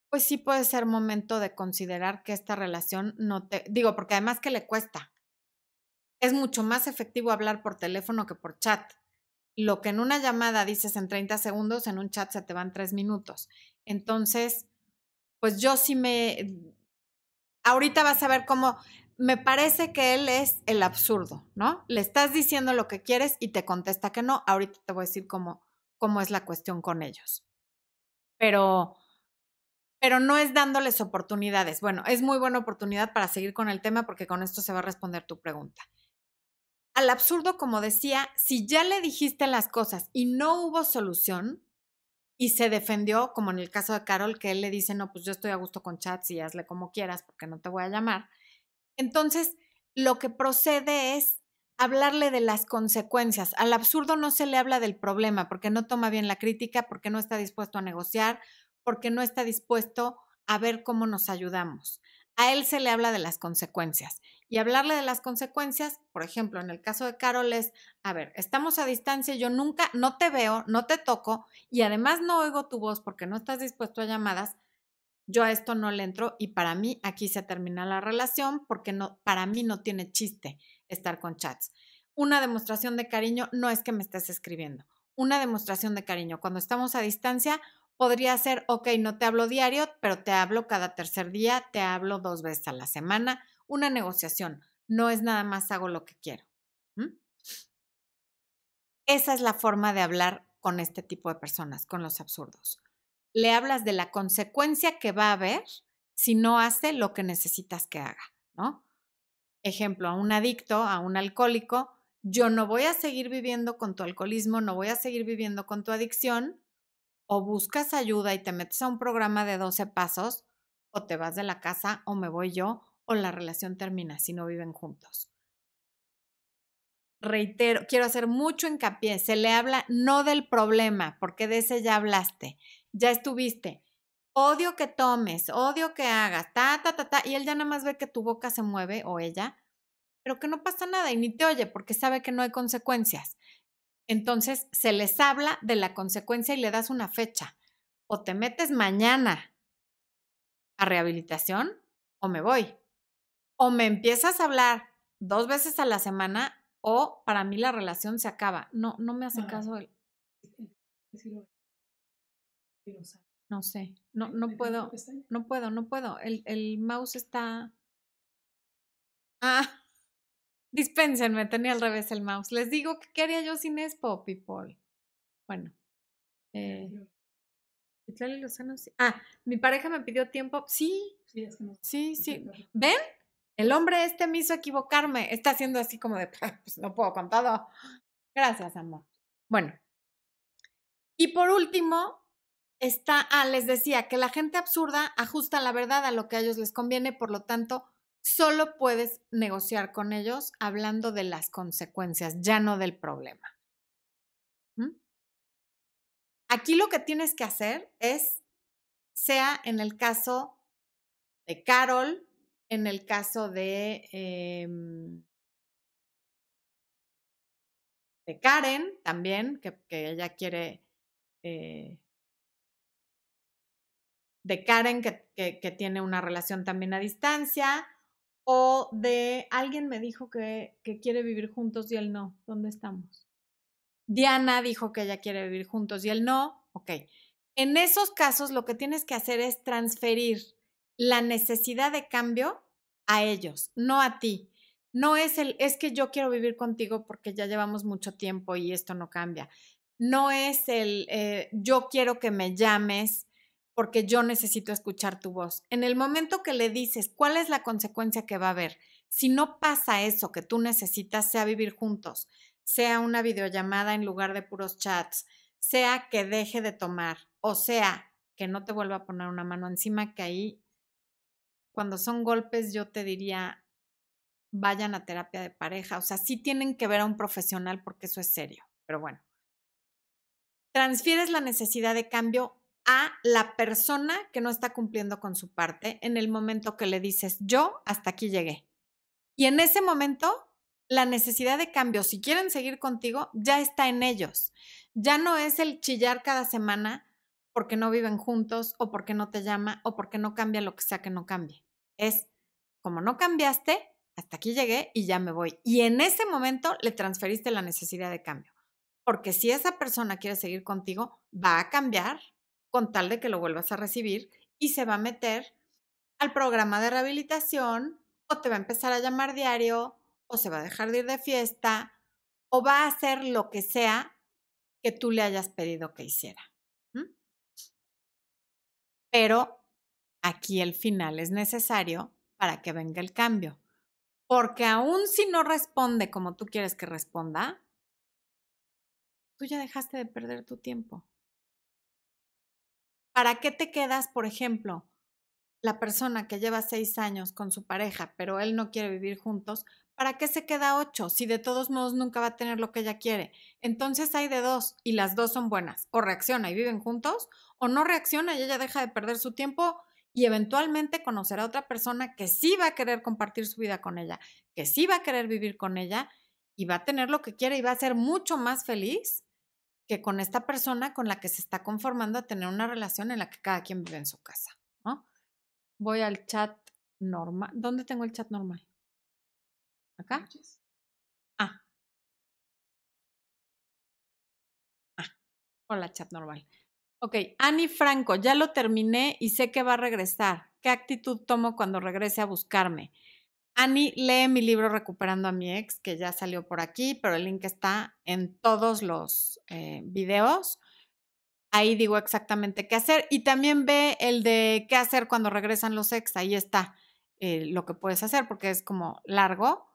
pues sí puede ser momento de considerar que esta relación no te, digo, porque además que le cuesta. Es mucho más efectivo hablar por teléfono que por chat. Lo que en una llamada dices en 30 segundos, en un chat se te van tres minutos. Entonces, pues yo sí me ahorita vas a ver cómo me parece que él es el absurdo, ¿no? Le estás diciendo lo que quieres y te contesta que no. Ahorita te voy a decir cómo, cómo es la cuestión con ellos. Pero, pero no es dándoles oportunidades. Bueno, es muy buena oportunidad para seguir con el tema porque con esto se va a responder tu pregunta. Al absurdo, como decía, si ya le dijiste las cosas y no hubo solución, y se defendió, como en el caso de Carol, que él le dice, no, pues yo estoy a gusto con chats y hazle como quieras porque no te voy a llamar. Entonces, lo que procede es hablarle de las consecuencias. Al absurdo no se le habla del problema porque no toma bien la crítica, porque no está dispuesto a negociar, porque no está dispuesto a ver cómo nos ayudamos. A él se le habla de las consecuencias. Y hablarle de las consecuencias, por ejemplo, en el caso de Carol es, a ver, estamos a distancia, yo nunca, no te veo, no te toco y además no oigo tu voz porque no estás dispuesto a llamadas, yo a esto no le entro y para mí aquí se termina la relación porque no, para mí no tiene chiste estar con chats. Una demostración de cariño no es que me estés escribiendo. Una demostración de cariño cuando estamos a distancia podría ser, ok, no te hablo diario, pero te hablo cada tercer día, te hablo dos veces a la semana una negociación, no es nada más hago lo que quiero. Esa es la forma de hablar con este tipo de personas, con los absurdos. Le hablas de la consecuencia que va a haber si no hace lo que necesitas que haga, ¿no? Ejemplo, a un adicto, a un alcohólico, yo no voy a seguir viviendo con tu alcoholismo, no voy a seguir viviendo con tu adicción, o buscas ayuda y te metes a un programa de 12 pasos, o te vas de la casa, o me voy yo, o la relación termina si no viven juntos. Reitero, quiero hacer mucho hincapié, se le habla no del problema, porque de ese ya hablaste, ya estuviste. Odio que tomes, odio que hagas, ta, ta, ta, ta, y él ya nada más ve que tu boca se mueve o ella, pero que no pasa nada y ni te oye porque sabe que no hay consecuencias. Entonces se les habla de la consecuencia y le das una fecha. O te metes mañana a rehabilitación o me voy o me empiezas a hablar dos veces a la semana o para mí la relación se acaba. No, no me hace caso él. No sé, no, no puedo, no puedo, no puedo. El, el mouse está... Ah, dispénsenme, tenía al revés el mouse. Les digo que qué haría yo sin Expo, people. Bueno. Eh, Ah, mi pareja me pidió tiempo. Sí, sí, sí. ¿Ven? El hombre este me hizo equivocarme. Está haciendo así como de, pues no puedo con todo. Gracias, amor. Bueno. Y por último, está, ah, les decía que la gente absurda ajusta la verdad a lo que a ellos les conviene, por lo tanto, solo puedes negociar con ellos hablando de las consecuencias, ya no del problema. ¿Mm? Aquí lo que tienes que hacer es, sea en el caso de Carol, en el caso de, em Karen también, que, ella quiere, eh de Karen que, tiene una relación también a distancia, o de alguien me dijo que, quiere vivir juntos y él no. ¿Dónde estamos? Diana dijo que ella quiere vivir juntos y él no. Ok. En esos casos lo que tienes que hacer es transferir la necesidad de cambio a ellos, no a ti. No es el, es que yo quiero vivir contigo porque ya llevamos mucho tiempo y esto no cambia. No es el, eh, yo quiero que me llames porque yo necesito escuchar tu voz. En el momento que le dices cuál es la consecuencia que va a haber, si no pasa eso que tú necesitas, sea vivir juntos, sea una videollamada en lugar de puros chats, sea que deje de tomar, o sea que no te vuelva a poner una mano encima, que ahí cuando son golpes, yo te diría, vayan a terapia de pareja. O sea, sí tienen que ver a un profesional porque eso es serio. Pero bueno, transfieres la necesidad de cambio a la persona que no está cumpliendo con su parte en el momento que le dices, yo hasta aquí llegué. Y en ese momento, la necesidad de cambio, si quieren seguir contigo, ya está en ellos. Ya no es el chillar cada semana porque no viven juntos o porque no te llama o porque no cambia lo que sea que no cambie. Es como no cambiaste, hasta aquí llegué y ya me voy. Y en ese momento le transferiste la necesidad de cambio. Porque si esa persona quiere seguir contigo, va a cambiar con tal de que lo vuelvas a recibir y se va a meter al programa de rehabilitación o te va a empezar a llamar diario o se va a dejar de ir de fiesta o va a hacer lo que sea que tú le hayas pedido que hiciera. Pero aquí el final es necesario para que venga el cambio. Porque aún si no responde como tú quieres que responda, tú ya dejaste de perder tu tiempo. ¿Para qué te quedas, por ejemplo, la persona que lleva seis años con su pareja, pero él no quiere vivir juntos? ¿Para qué se queda ocho si de todos modos nunca va a tener lo que ella quiere? Entonces hay de dos y las dos son buenas. O reacciona y viven juntos, o no reacciona y ella deja de perder su tiempo y eventualmente conocerá a otra persona que sí va a querer compartir su vida con ella, que sí va a querer vivir con ella y va a tener lo que quiere y va a ser mucho más feliz que con esta persona con la que se está conformando a tener una relación en la que cada quien vive en su casa, ¿no? Voy al chat normal. ¿Dónde tengo el chat normal? ¿Acá? Ah. Ah. Hola, chat normal. Ok, Ani Franco, ya lo terminé y sé que va a regresar. ¿Qué actitud tomo cuando regrese a buscarme? Ani, lee mi libro Recuperando a mi ex, que ya salió por aquí, pero el link está en todos los eh, videos. Ahí digo exactamente qué hacer. Y también ve el de qué hacer cuando regresan los ex. Ahí está eh, lo que puedes hacer, porque es como largo.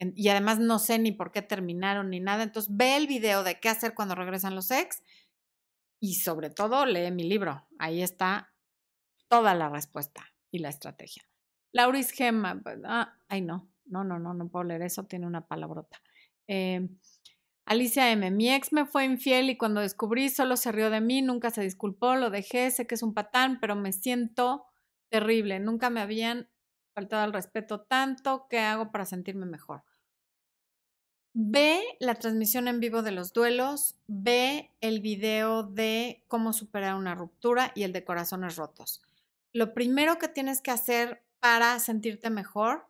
Y además no sé ni por qué terminaron ni nada. Entonces ve el video de qué hacer cuando regresan los ex y sobre todo lee mi libro. Ahí está toda la respuesta y la estrategia. Lauris Gemma, pues, ah, ay no, no, no, no, no puedo leer eso, tiene una palabrota. Eh, Alicia M, mi ex me fue infiel y cuando descubrí solo se rió de mí, nunca se disculpó, lo dejé, sé que es un patán, pero me siento terrible, nunca me habían faltado al respeto tanto, ¿qué hago para sentirme mejor? Ve la transmisión en vivo de los duelos, ve el video de cómo superar una ruptura y el de corazones rotos. Lo primero que tienes que hacer para sentirte mejor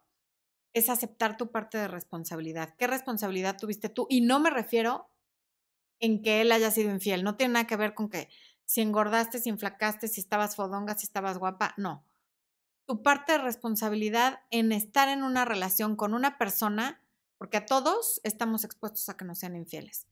es aceptar tu parte de responsabilidad. ¿Qué responsabilidad tuviste tú? Y no me refiero en que él haya sido infiel. No tiene nada que ver con que si engordaste, si inflacaste, si estabas fodonga, si estabas guapa. No. Tu parte de responsabilidad en estar en una relación con una persona porque a todos estamos expuestos a que nos sean infieles,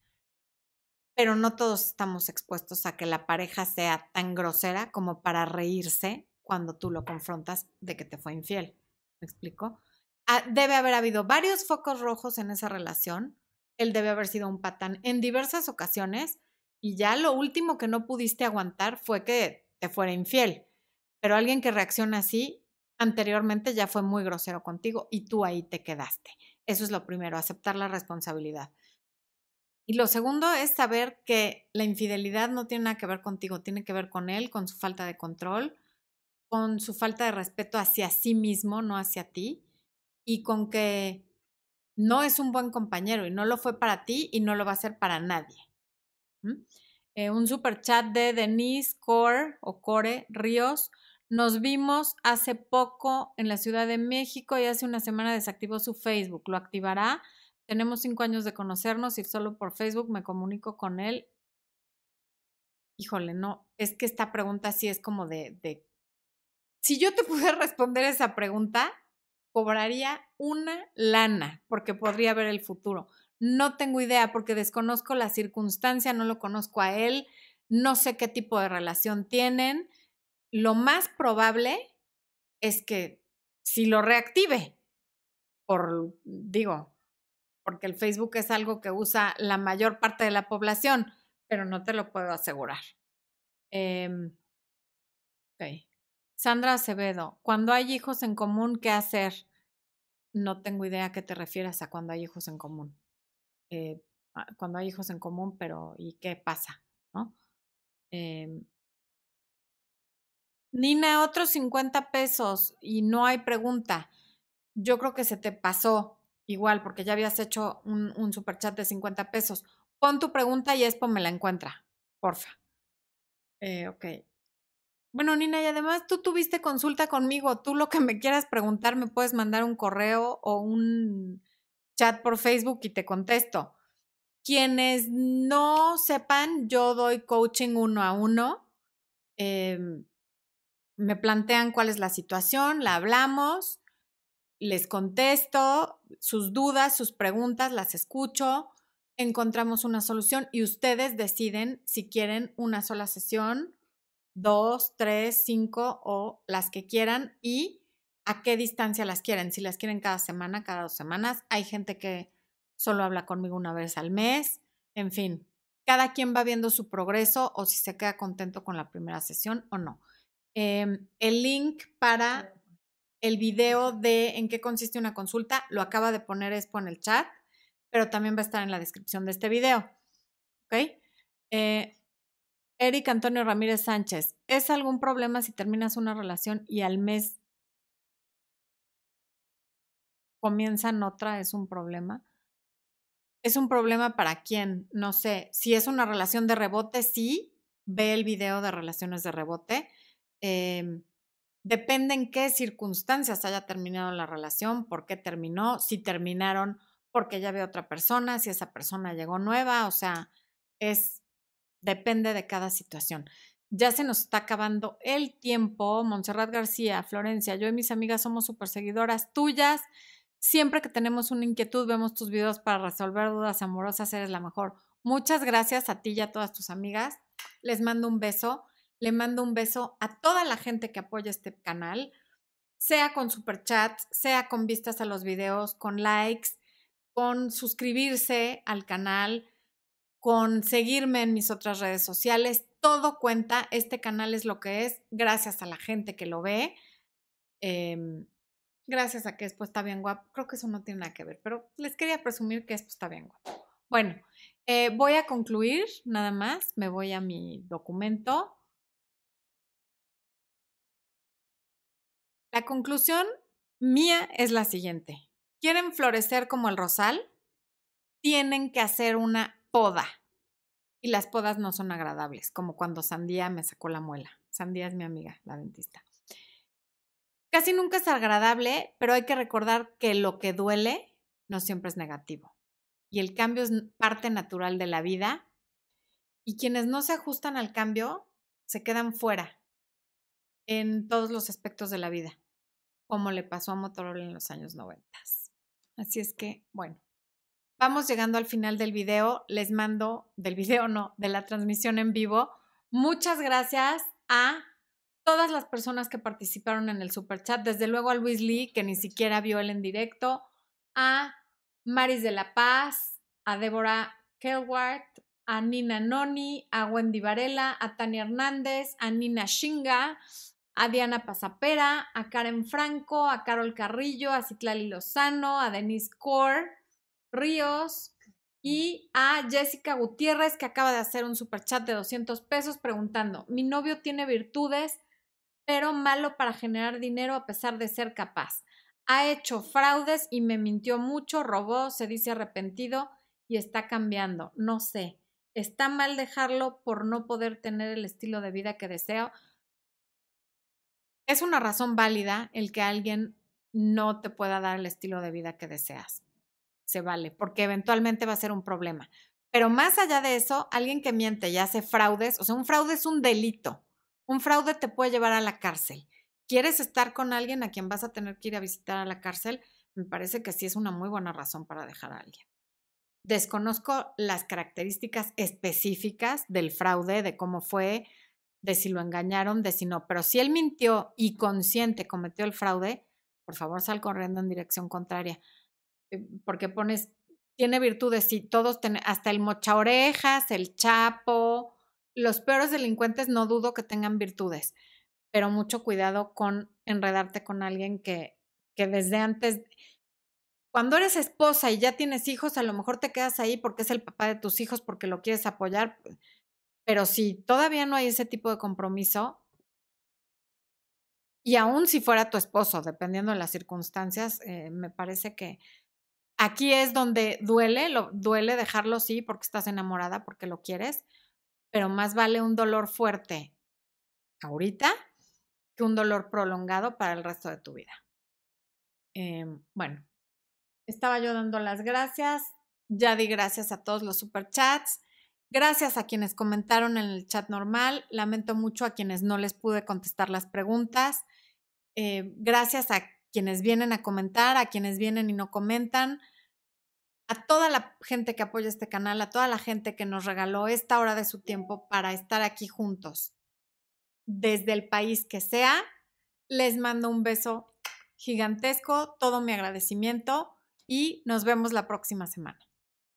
pero no todos estamos expuestos a que la pareja sea tan grosera como para reírse cuando tú lo confrontas de que te fue infiel. ¿Me explico? Ah, debe haber habido varios focos rojos en esa relación. Él debe haber sido un patán en diversas ocasiones y ya lo último que no pudiste aguantar fue que te fuera infiel. Pero alguien que reacciona así anteriormente ya fue muy grosero contigo y tú ahí te quedaste. Eso es lo primero, aceptar la responsabilidad. Y lo segundo es saber que la infidelidad no tiene nada que ver contigo, tiene que ver con él, con su falta de control, con su falta de respeto hacia sí mismo, no hacia ti, y con que no es un buen compañero y no lo fue para ti y no lo va a ser para nadie. Eh, un super chat de Denise Core o Core Ríos. Nos vimos hace poco en la Ciudad de México y hace una semana desactivó su Facebook. ¿Lo activará? Tenemos cinco años de conocernos y solo por Facebook me comunico con él. Híjole, no, es que esta pregunta sí es como de, de... Si yo te pudiera responder esa pregunta, cobraría una lana porque podría ver el futuro. No tengo idea porque desconozco la circunstancia, no lo conozco a él, no sé qué tipo de relación tienen lo más probable es que si lo reactive, por, digo, porque el Facebook es algo que usa la mayor parte de la población, pero no te lo puedo asegurar. Eh, Sandra Acevedo, cuando hay hijos en común, ¿qué hacer? No tengo idea a qué te refieras a cuando hay hijos en común. Eh, cuando hay hijos en común, pero ¿y qué pasa? ¿no? Eh, Nina, otros 50 pesos y no hay pregunta. Yo creo que se te pasó igual porque ya habías hecho un, un superchat de 50 pesos. Pon tu pregunta y Expo me la encuentra, porfa. Eh, ok. Bueno, Nina, y además tú tuviste consulta conmigo. Tú lo que me quieras preguntar me puedes mandar un correo o un chat por Facebook y te contesto. Quienes no sepan, yo doy coaching uno a uno. Em, me plantean cuál es la situación, la hablamos, les contesto sus dudas, sus preguntas, las escucho, encontramos una solución y ustedes deciden si quieren una sola sesión, dos, tres, cinco o las que quieran y a qué distancia las quieren. Si las quieren cada semana, cada dos semanas. Hay gente que solo habla conmigo una vez al mes. En fin, cada quien va viendo su progreso o si se queda contento con la primera sesión o no. Em, el link para el video de en qué consiste una consulta lo acaba de poner Expo en el chat, pero también va a estar en la descripción de este video. ¿Ok? Eh, Eric Antonio Ramírez Sánchez, ¿es algún problema si terminas una relación y al mes comienzan otra? ¿Es un problema? ¿Es un problema para quién? No sé. Si es una relación de rebote, sí. Ve el video de relaciones de rebote. Em, depende en qué circunstancias haya terminado la relación, por qué terminó, si terminaron porque ya ve otra persona, si esa persona llegó nueva, o sea, es depende de cada situación. Ya se nos está acabando el tiempo. Montserrat García, Florencia, yo y mis amigas somos súper seguidoras tuyas. Siempre que tenemos una inquietud, vemos tus videos para resolver dudas amorosas, eres la mejor. Muchas gracias a ti y a todas tus amigas. Les mando un beso. Le mando un beso a toda la gente que apoya este canal, sea con superchats, sea con vistas a los videos, con likes, con suscribirse al canal, con seguirme en mis otras redes sociales. Todo cuenta. Este canal es lo que es gracias a la gente que lo ve. Em, gracias a que después está bien guapo. Creo que eso no tiene nada que ver, pero les quería presumir que esto está bien guapo. Bueno, eh, voy a concluir nada más. Me voy a mi documento. La conclusión mía es la siguiente. ¿Quieren florecer como el rosal? Tienen que hacer una poda. Y las podas no son agradables, como cuando Sandía me sacó la muela. Sandía es mi amiga, la dentista. Casi nunca es agradable, pero hay que recordar que lo que duele no siempre es negativo. Y el cambio es parte natural de la vida. Y quienes no se ajustan al cambio se quedan fuera en todos los aspectos de la vida como le pasó a Motorola en los años 90. Así es que, bueno, vamos llegando al final del video. Les mando, del video no, de la transmisión en vivo. Muchas gracias a todas las personas que participaron en el super chat, desde luego a Luis Lee, que ni siquiera vio él en directo, a Maris de la Paz, a Débora Kelwart, a Nina Noni, a Wendy Varela, a Tania Hernández, a Nina Shinga, a Diana Pasapera, a Karen Franco, a Carol Carrillo, a Citlali Lozano, a Denise Core Ríos y a Jessica Gutiérrez, que acaba de hacer un superchat de 200 pesos preguntando, mi novio tiene virtudes, pero malo para generar dinero a pesar de ser capaz. Ha hecho fraudes y me mintió mucho, robó, se dice arrepentido y está cambiando. No sé, está mal dejarlo por no poder tener el estilo de vida que deseo es una razón válida el que alguien no te pueda dar el estilo de vida que deseas. Se vale, porque eventualmente va a ser un problema. Pero más allá de eso, alguien que miente y hace fraudes, o sea, un fraude es un delito. Un fraude te puede llevar a la cárcel. ¿Quieres estar con alguien a quien vas a tener que ir a visitar a la cárcel? Me parece que sí es una muy buena razón para dejar a alguien. Desconozco las características específicas del fraude, de cómo fue, de si lo engañaron, de si no. Pero si él mintió y consciente cometió el fraude, por favor sal corriendo en dirección contraria. Eh, porque pones, tiene virtudes, y todos, hasta el mocha orejas, el chapo, los peores delincuentes no dudo que tengan virtudes, pero mucho cuidado con enredarte con alguien que, que desde antes, cuando eres esposa y ya tienes hijos, a lo mejor te quedas ahí porque es el papá de tus hijos, porque lo quieres apoyar pero si todavía no hay ese tipo de compromiso, Y aún si fuera tu esposo, dependiendo de las circunstancias, eh, me parece que aquí es donde duele, lo, duele dejarlo sí porque estás enamorada, porque lo quieres, pero más vale un dolor fuerte ahorita que un dolor prolongado para el resto de tu vida. Em, bueno, estaba yo dando las gracias, ya di gracias a todos los superchats. Gracias a quienes comentaron en el chat normal. Lamento mucho a quienes no les pude contestar las preguntas. Eh, gracias a quienes vienen a comentar, a quienes vienen y no comentan, a toda la gente que apoya este canal, a toda la gente que nos regaló esta hora de su tiempo para estar aquí juntos. Desde el país que sea, les mando un beso gigantesco, todo mi agradecimiento y nos vemos la próxima semana.